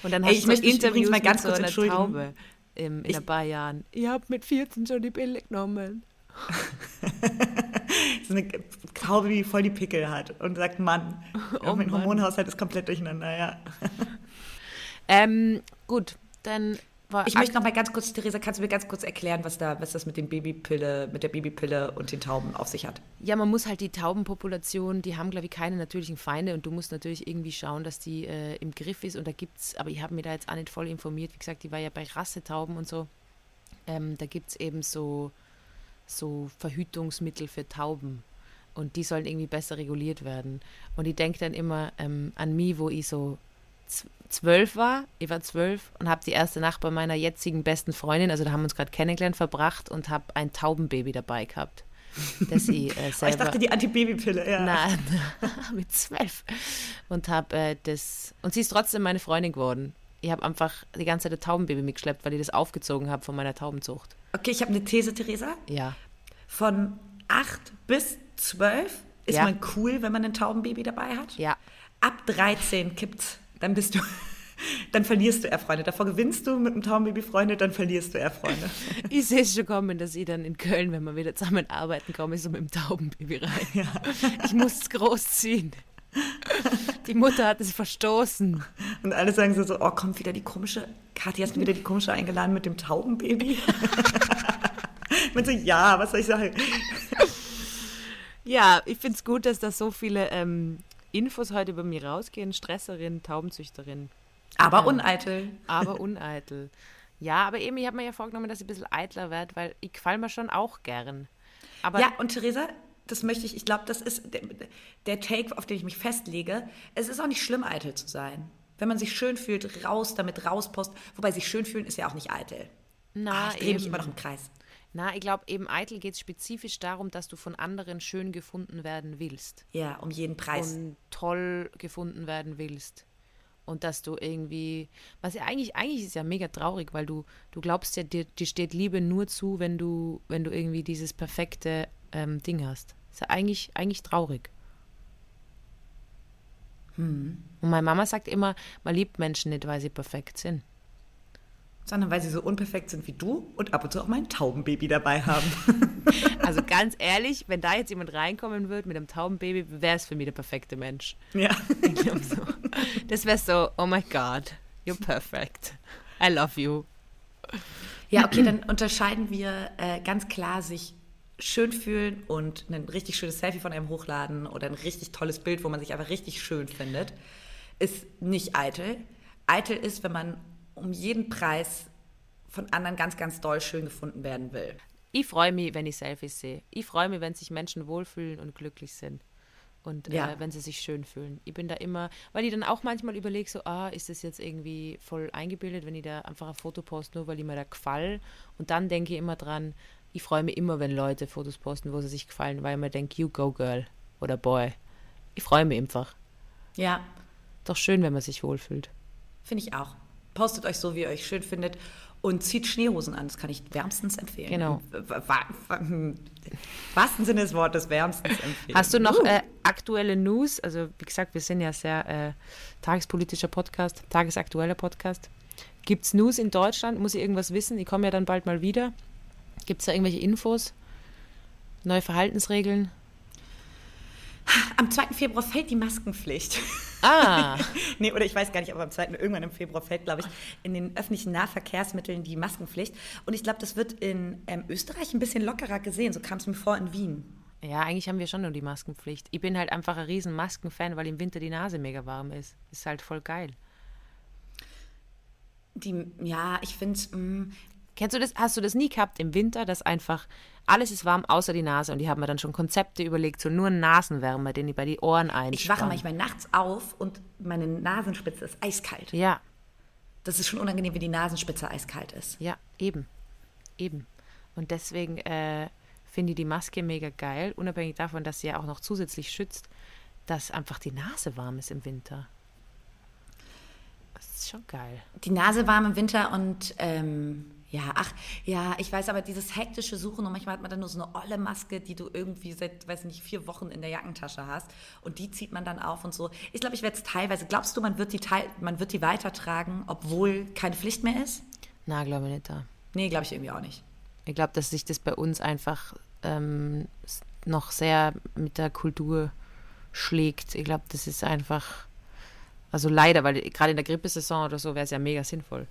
Speaker 1: Und dann
Speaker 2: Ey,
Speaker 1: hast
Speaker 2: ich
Speaker 1: du
Speaker 2: möchte mich übrigens mal ganz
Speaker 1: so
Speaker 2: kurz
Speaker 1: einer
Speaker 2: entschuldigen.
Speaker 1: Taube im, in
Speaker 2: Ich-
Speaker 1: ein paar Jahren. Ich habe mit 14 schon die Pille genommen.
Speaker 2: so eine Taube, die voll die Pickel hat und sagt, Mann,
Speaker 1: Oh
Speaker 2: mein. Hormonhaushalt ist komplett durcheinander, ja.
Speaker 1: Ähm, gut, dann war
Speaker 2: Ich möchte noch mal ganz kurz, Theresa, kannst du mir ganz kurz erklären, was da, was das mit dem Babypille, mit der Babypille und den Tauben auf sich hat?
Speaker 1: Ja, man muss halt die Taubenpopulation, die haben, glaube ich, keine natürlichen Feinde und du musst natürlich irgendwie schauen, dass die äh, im Griff ist. Und da gibt's, aber ich habe mich da jetzt auch nicht voll informiert. Wie gesagt, die war ja bei Rassetauben und so. Ähm, da gibt es eben so, so Verhütungsmittel für Tauben. Und die sollen irgendwie besser reguliert werden. Und ich denke dann immer ähm, an mich, wo ich so zwölf war. Ich war zwölf und habe die erste Nacht bei meiner jetzigen besten Freundin, also da haben wir uns gerade kennengelernt, verbracht und habe ein Taubenbaby dabei gehabt. Das ich, äh,
Speaker 2: Oh,
Speaker 1: selber
Speaker 2: ich dachte, die Antibabypille, ja.
Speaker 1: Nein, mit zwölf. Und habe äh, das. Und sie ist trotzdem meine Freundin geworden. Ich habe einfach die ganze Zeit ein Taubenbaby mitgeschleppt, weil ich das aufgezogen habe von meiner Taubenzucht.
Speaker 2: Okay, ich habe eine These, Theresa.
Speaker 1: Ja.
Speaker 2: Von acht bis zwölf ist
Speaker 1: Ja.
Speaker 2: man cool, wenn man ein Taubenbaby dabei hat.
Speaker 1: Ja.
Speaker 2: Ab 13 kippt's. Dann bist du, dann verlierst du eher Freunde. Davor gewinnst du mit einem Taubenbaby Freunde, dann verlierst du eher Freunde.
Speaker 1: Ich sehe es schon kommen, dass ich dann in Köln, wenn wir wieder zusammen arbeiten, komme ich so mit dem Taubenbaby rein. Ich muss es großziehen. Die Mutter hat es verstoßen.
Speaker 2: Und alle sagen so, so oh, kommt wieder die komische, Kathi, hast du wieder die komische eingeladen mit dem Taubenbaby? Man so, ja, was soll ich sagen?
Speaker 1: Ja, ich finde es gut, dass da so viele ähm, Infos heute über mich rausgehen. Stresserin, Taubenzüchterin.
Speaker 2: Aber
Speaker 1: Ja.
Speaker 2: uneitel.
Speaker 1: aber uneitel. Ja, aber eben, ich habe mir ja vorgenommen, dass ich ein bisschen eitler werde, weil ich gefall mir schon auch gern. Aber
Speaker 2: Ja, und Theresa, das möchte ich, ich glaube, das ist der, der Take, auf den ich mich festlege. Es ist auch nicht schlimm, eitel zu sein. Wenn man sich schön fühlt, raus damit, rauspost. Wobei sich schön fühlen ist ja auch nicht eitel.
Speaker 1: na,
Speaker 2: Ah, ich drehe mich immer noch im Kreis.
Speaker 1: Na, ich glaube, eben eitel geht es spezifisch darum, dass du von anderen schön gefunden werden willst.
Speaker 2: Ja, um jeden Preis.
Speaker 1: Und toll gefunden werden willst. Und dass du irgendwie, was ja eigentlich, eigentlich ist ja mega traurig, weil du, du glaubst ja, dir, dir steht Liebe nur zu, wenn du, wenn du irgendwie dieses perfekte ähm, Ding hast. Ist ja eigentlich, eigentlich traurig. Und meine Mama sagt immer, man liebt Menschen nicht, weil sie perfekt sind.
Speaker 2: Sondern weil sie so unperfekt sind wie du und ab und zu auch mal ein Taubenbaby dabei haben.
Speaker 1: Also ganz ehrlich, wenn da jetzt jemand reinkommen würde mit einem Taubenbaby, wäre es für mich der perfekte Mensch.
Speaker 2: ja.
Speaker 1: Ich so. Das wäre so, oh my God, you're perfect. I love you.
Speaker 2: Ja, okay, dann unterscheiden wir äh, ganz klar sich schön fühlen und ein richtig schönes Selfie von einem hochladen oder ein richtig tolles Bild, wo man sich einfach richtig schön findet, ist nicht eitel. Eitel ist, wenn man um jeden Preis von anderen ganz, ganz doll schön gefunden werden will.
Speaker 1: Ich freue mich, wenn ich Selfies sehe. Ich freue mich, wenn sich Menschen wohlfühlen und glücklich sind. Und
Speaker 2: Ja.
Speaker 1: äh, wenn sie sich schön fühlen. Ich bin da immer, weil ich dann auch manchmal überlege, so, ah, ist das jetzt irgendwie voll eingebildet, wenn ich da einfach ein Foto poste, nur weil ich mir da gefall. Und dann denke ich immer dran, ich freue mich immer, wenn Leute Fotos posten, wo sie sich gefallen, weil ich mir denke, you go girl oder boy. Ich freue mich einfach.
Speaker 2: Ja,
Speaker 1: Doch schön, wenn man sich wohlfühlt.
Speaker 2: finde ich auch. Postet euch so, wie ihr euch schön findet und zieht Schneehosen an. Das kann ich wärmstens empfehlen.
Speaker 1: Genau.
Speaker 2: Im im wahrsten Sinne des Wortes wärmstens empfehlen.
Speaker 1: Hast du noch
Speaker 2: Uh.
Speaker 1: äh, aktuelle News? Also, wie gesagt, wir sind ja sehr äh, tagespolitischer Podcast, tagesaktueller Podcast. Gibt es News in Deutschland? Muss ich irgendwas wissen? Ich komme ja dann bald mal wieder. Gibt es da irgendwelche Infos? Neue Verhaltensregeln?
Speaker 2: Am 2. Februar fällt die Maskenpflicht.
Speaker 1: Ah,
Speaker 2: nee, oder ich weiß gar nicht, aber am 2. irgendwann im Februar fällt, glaube ich, in den öffentlichen Nahverkehrsmitteln die Maskenpflicht. Und ich glaube, das wird in ähm, Österreich ein bisschen lockerer gesehen. So kam es mir vor in Wien.
Speaker 1: ja, eigentlich haben wir schon nur die Maskenpflicht. Ich bin halt einfach ein riesen Maskenfan, weil im Winter die Nase mega warm ist. Ist halt voll geil.
Speaker 2: Die, ja, ich finde es.
Speaker 1: Kennst du das? Hast du das nie gehabt im Winter, dass einfach alles ist warm außer die Nase und die haben mir dann schon Konzepte überlegt, so nur Nasenwärme, den die bei die Ohren einspannen.
Speaker 2: Ich wache manchmal nachts auf und meine Nasenspitze ist eiskalt.
Speaker 1: Ja,
Speaker 2: Das ist schon unangenehm, wenn die Nasenspitze eiskalt ist.
Speaker 1: ja, eben, eben. Und deswegen äh, finde ich die Maske mega geil, unabhängig davon, dass sie ja auch noch zusätzlich schützt, dass einfach die Nase warm ist im Winter. Das ist schon geil.
Speaker 2: Die Nase warm im Winter und ähm, ja, ach, ja, ich weiß aber, dieses hektische Suchen und manchmal hat man dann nur so eine olle Maske, die du irgendwie seit, weiß nicht, vier Wochen in der Jackentasche hast und die zieht man dann auf und so. Ich glaube, ich werde es teilweise, glaubst du, man wird, die teil, man wird die weitertragen, obwohl keine Pflicht mehr ist?
Speaker 1: Na, glaube ich nicht da.
Speaker 2: Nee, glaube ich irgendwie auch nicht.
Speaker 1: Ich glaube, dass sich das bei uns einfach ähm, noch sehr mit der Kultur schlägt. Ich glaube, das ist einfach, also leider, weil gerade in der Grippesaison oder so wäre es ja mega sinnvoll.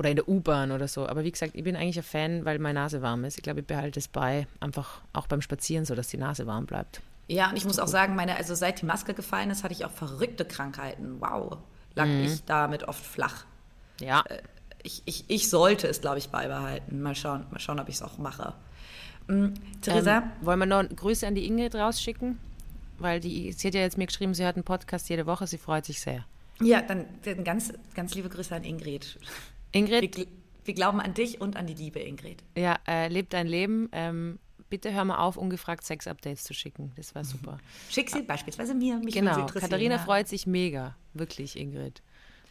Speaker 1: Oder in der U-Bahn oder so. Aber wie gesagt, ich bin eigentlich ein Fan, weil meine Nase warm ist. Ich glaube, ich behalte es bei, einfach auch beim Spazieren so, dass die Nase warm bleibt.
Speaker 2: Ja, und ich muss auch sagen, meine, also seit die Maske gefallen ist, hatte ich auch verrückte Krankheiten. Wow, lag mhm. ich damit oft flach.
Speaker 1: Ja.
Speaker 2: Äh, ich, ich, ich sollte es, glaube ich, beibehalten. Mal schauen, mal schauen ob ich es auch mache. Mhm. Theresa? Ähm,
Speaker 1: wollen wir noch Grüße an die Ingrid rausschicken? Weil die, sie hat ja jetzt mir geschrieben, sie hört einen Podcast jede Woche, sie freut sich sehr.
Speaker 2: Ja, dann, dann ganz, ganz liebe Grüße an Ingrid.
Speaker 1: Ingrid?
Speaker 2: Wir, wir glauben an dich und an die Liebe, Ingrid.
Speaker 1: Ja, äh, lebt dein Leben. Ähm, bitte hör mal auf, ungefragt Sex-Updates zu schicken. Das war super.
Speaker 2: Schick sie beispielsweise mir. Mich
Speaker 1: genau, Katharina ja. freut sich mega. Wirklich, Ingrid.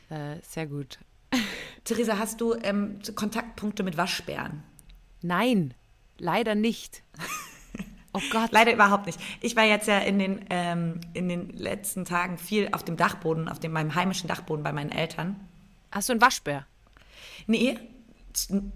Speaker 1: Äh, sehr gut.
Speaker 2: Theresa, hast du ähm, Kontaktpunkte mit Waschbären?
Speaker 1: Nein, leider nicht.
Speaker 2: Oh Gott. Leider überhaupt nicht. Ich war jetzt ja in den, ähm, in den letzten Tagen viel auf dem Dachboden, auf dem, meinem heimischen Dachboden bei meinen Eltern.
Speaker 1: Hast du einen Waschbär?
Speaker 2: Nee,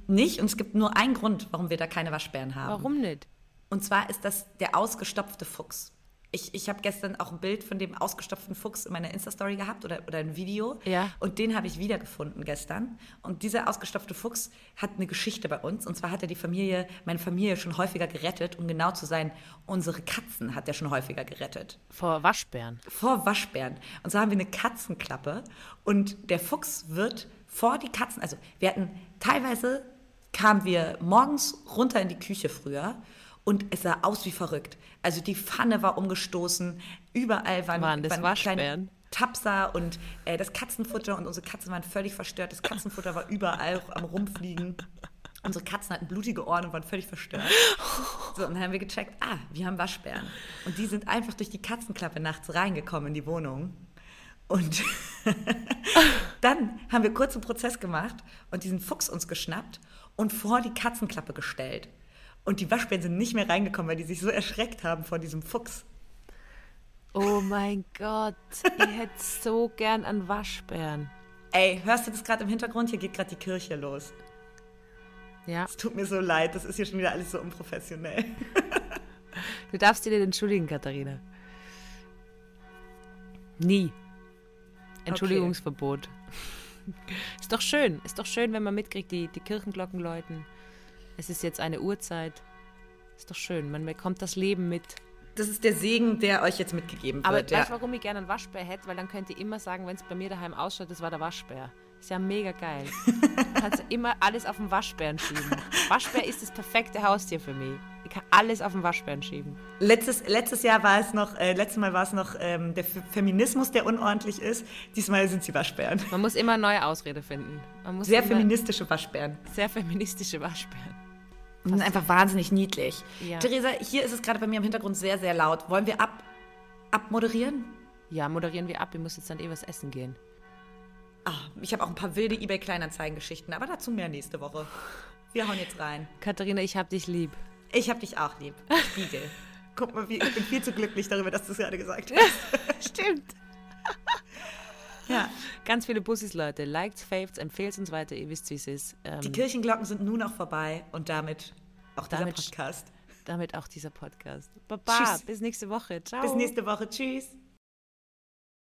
Speaker 2: nicht. Und es gibt nur einen Grund, warum wir da keine Waschbären haben.
Speaker 1: Warum nicht?
Speaker 2: Und zwar ist das der ausgestopfte Fuchs. Ich, ich habe gestern auch ein Bild von dem ausgestopften Fuchs in meiner Insta-Story gehabt oder, oder ein Video.
Speaker 1: Ja.
Speaker 2: Und den habe ich wiedergefunden gestern. Und dieser ausgestopfte Fuchs hat eine Geschichte bei uns. Und zwar hat er die Familie, meine Familie schon häufiger gerettet. Um genau zu sein, unsere Katzen hat er schon häufiger gerettet.
Speaker 1: Vor Waschbären?
Speaker 2: Vor Waschbären. Und so haben wir eine Katzenklappe. Und der Fuchs wird vor die Katzen, also wir hatten teilweise kamen wir morgens runter in die Küche früher und es sah aus wie verrückt. Also die Pfanne war umgestoßen, überall waren,
Speaker 1: waren, das
Speaker 2: waren kleine Tapsa und äh, das Katzenfutter und unsere Katzen waren völlig verstört. Das Katzenfutter war überall am Rumfliegen. Unsere Katzen hatten blutige Ohren und waren völlig verstört. So, und dann haben wir gecheckt, ah, wir haben Waschbären. Und die sind einfach durch die Katzenklappe nachts reingekommen in die Wohnung. Und dann haben wir kurz einen Prozess gemacht und diesen Fuchs uns geschnappt und vor die Katzenklappe gestellt. Und die Waschbären sind nicht mehr reingekommen, weil die sich so erschreckt haben vor diesem Fuchs.
Speaker 1: Oh mein Gott, ich hätte so gern an Waschbären.
Speaker 2: Ey, hörst du das gerade im Hintergrund? Hier geht gerade die Kirche los.
Speaker 1: Ja.
Speaker 2: Es tut mir so leid, das ist hier schon wieder alles so unprofessionell.
Speaker 1: du darfst dir nicht entschuldigen, Katharina. Nie. Entschuldigungsverbot. Okay. Ist doch schön, ist doch schön, wenn man mitkriegt, die, die Kirchenglocken läuten. Es ist jetzt eine Uhrzeit. Ist doch schön, man bekommt das Leben mit.
Speaker 2: Das ist der Segen, der euch jetzt mitgegeben wird.
Speaker 1: Aber
Speaker 2: ja.
Speaker 1: weißt du, warum ich gerne einen Waschbär hätte? Weil dann könnt ihr immer sagen, wenn es bei mir daheim ausschaut, das war der Waschbär. Ist ja mega geil. Du kannst immer alles auf den Waschbären schieben. Waschbär ist das perfekte Haustier für mich. Kann alles auf den Waschbären schieben.
Speaker 2: Letztes, letztes Jahr war es noch, äh, letztes Mal war es noch ähm, der Feminismus, der unordentlich ist. Diesmal sind sie Waschbären.
Speaker 1: Man muss immer neue Ausrede finden.
Speaker 2: sehr feministische Waschbären.
Speaker 1: Sehr feministische Waschbären.
Speaker 2: Die sind einfach wahnsinnig niedlich.
Speaker 1: Ja.
Speaker 2: Theresa, hier ist es gerade bei mir im Hintergrund sehr, sehr laut. Wollen wir ab, abmoderieren?
Speaker 1: Ja, moderieren wir ab. Ich muss jetzt dann eh was essen gehen.
Speaker 2: Ach, ich habe auch ein paar wilde eBay-Kleinanzeigen-Geschichten, aber dazu mehr nächste Woche. Wir hauen jetzt rein.
Speaker 1: Katharina, ich hab dich lieb.
Speaker 2: Ich hab dich auch lieb. Spiegel. Guck mal, ich bin viel zu glücklich darüber, dass du es gerade gesagt hast.
Speaker 1: Stimmt. ja. Ganz viele Bussis, Leute. Liked, faved, empfehlt uns weiter. Ihr wisst, wie es ist.
Speaker 2: Ähm, Die Kirchenglocken sind nun auch vorbei und damit auch
Speaker 1: damit,
Speaker 2: dieser Podcast.
Speaker 1: Damit auch dieser Podcast. Baba, Tschüss. bis nächste Woche. Ciao.
Speaker 2: Bis nächste Woche. Tschüss.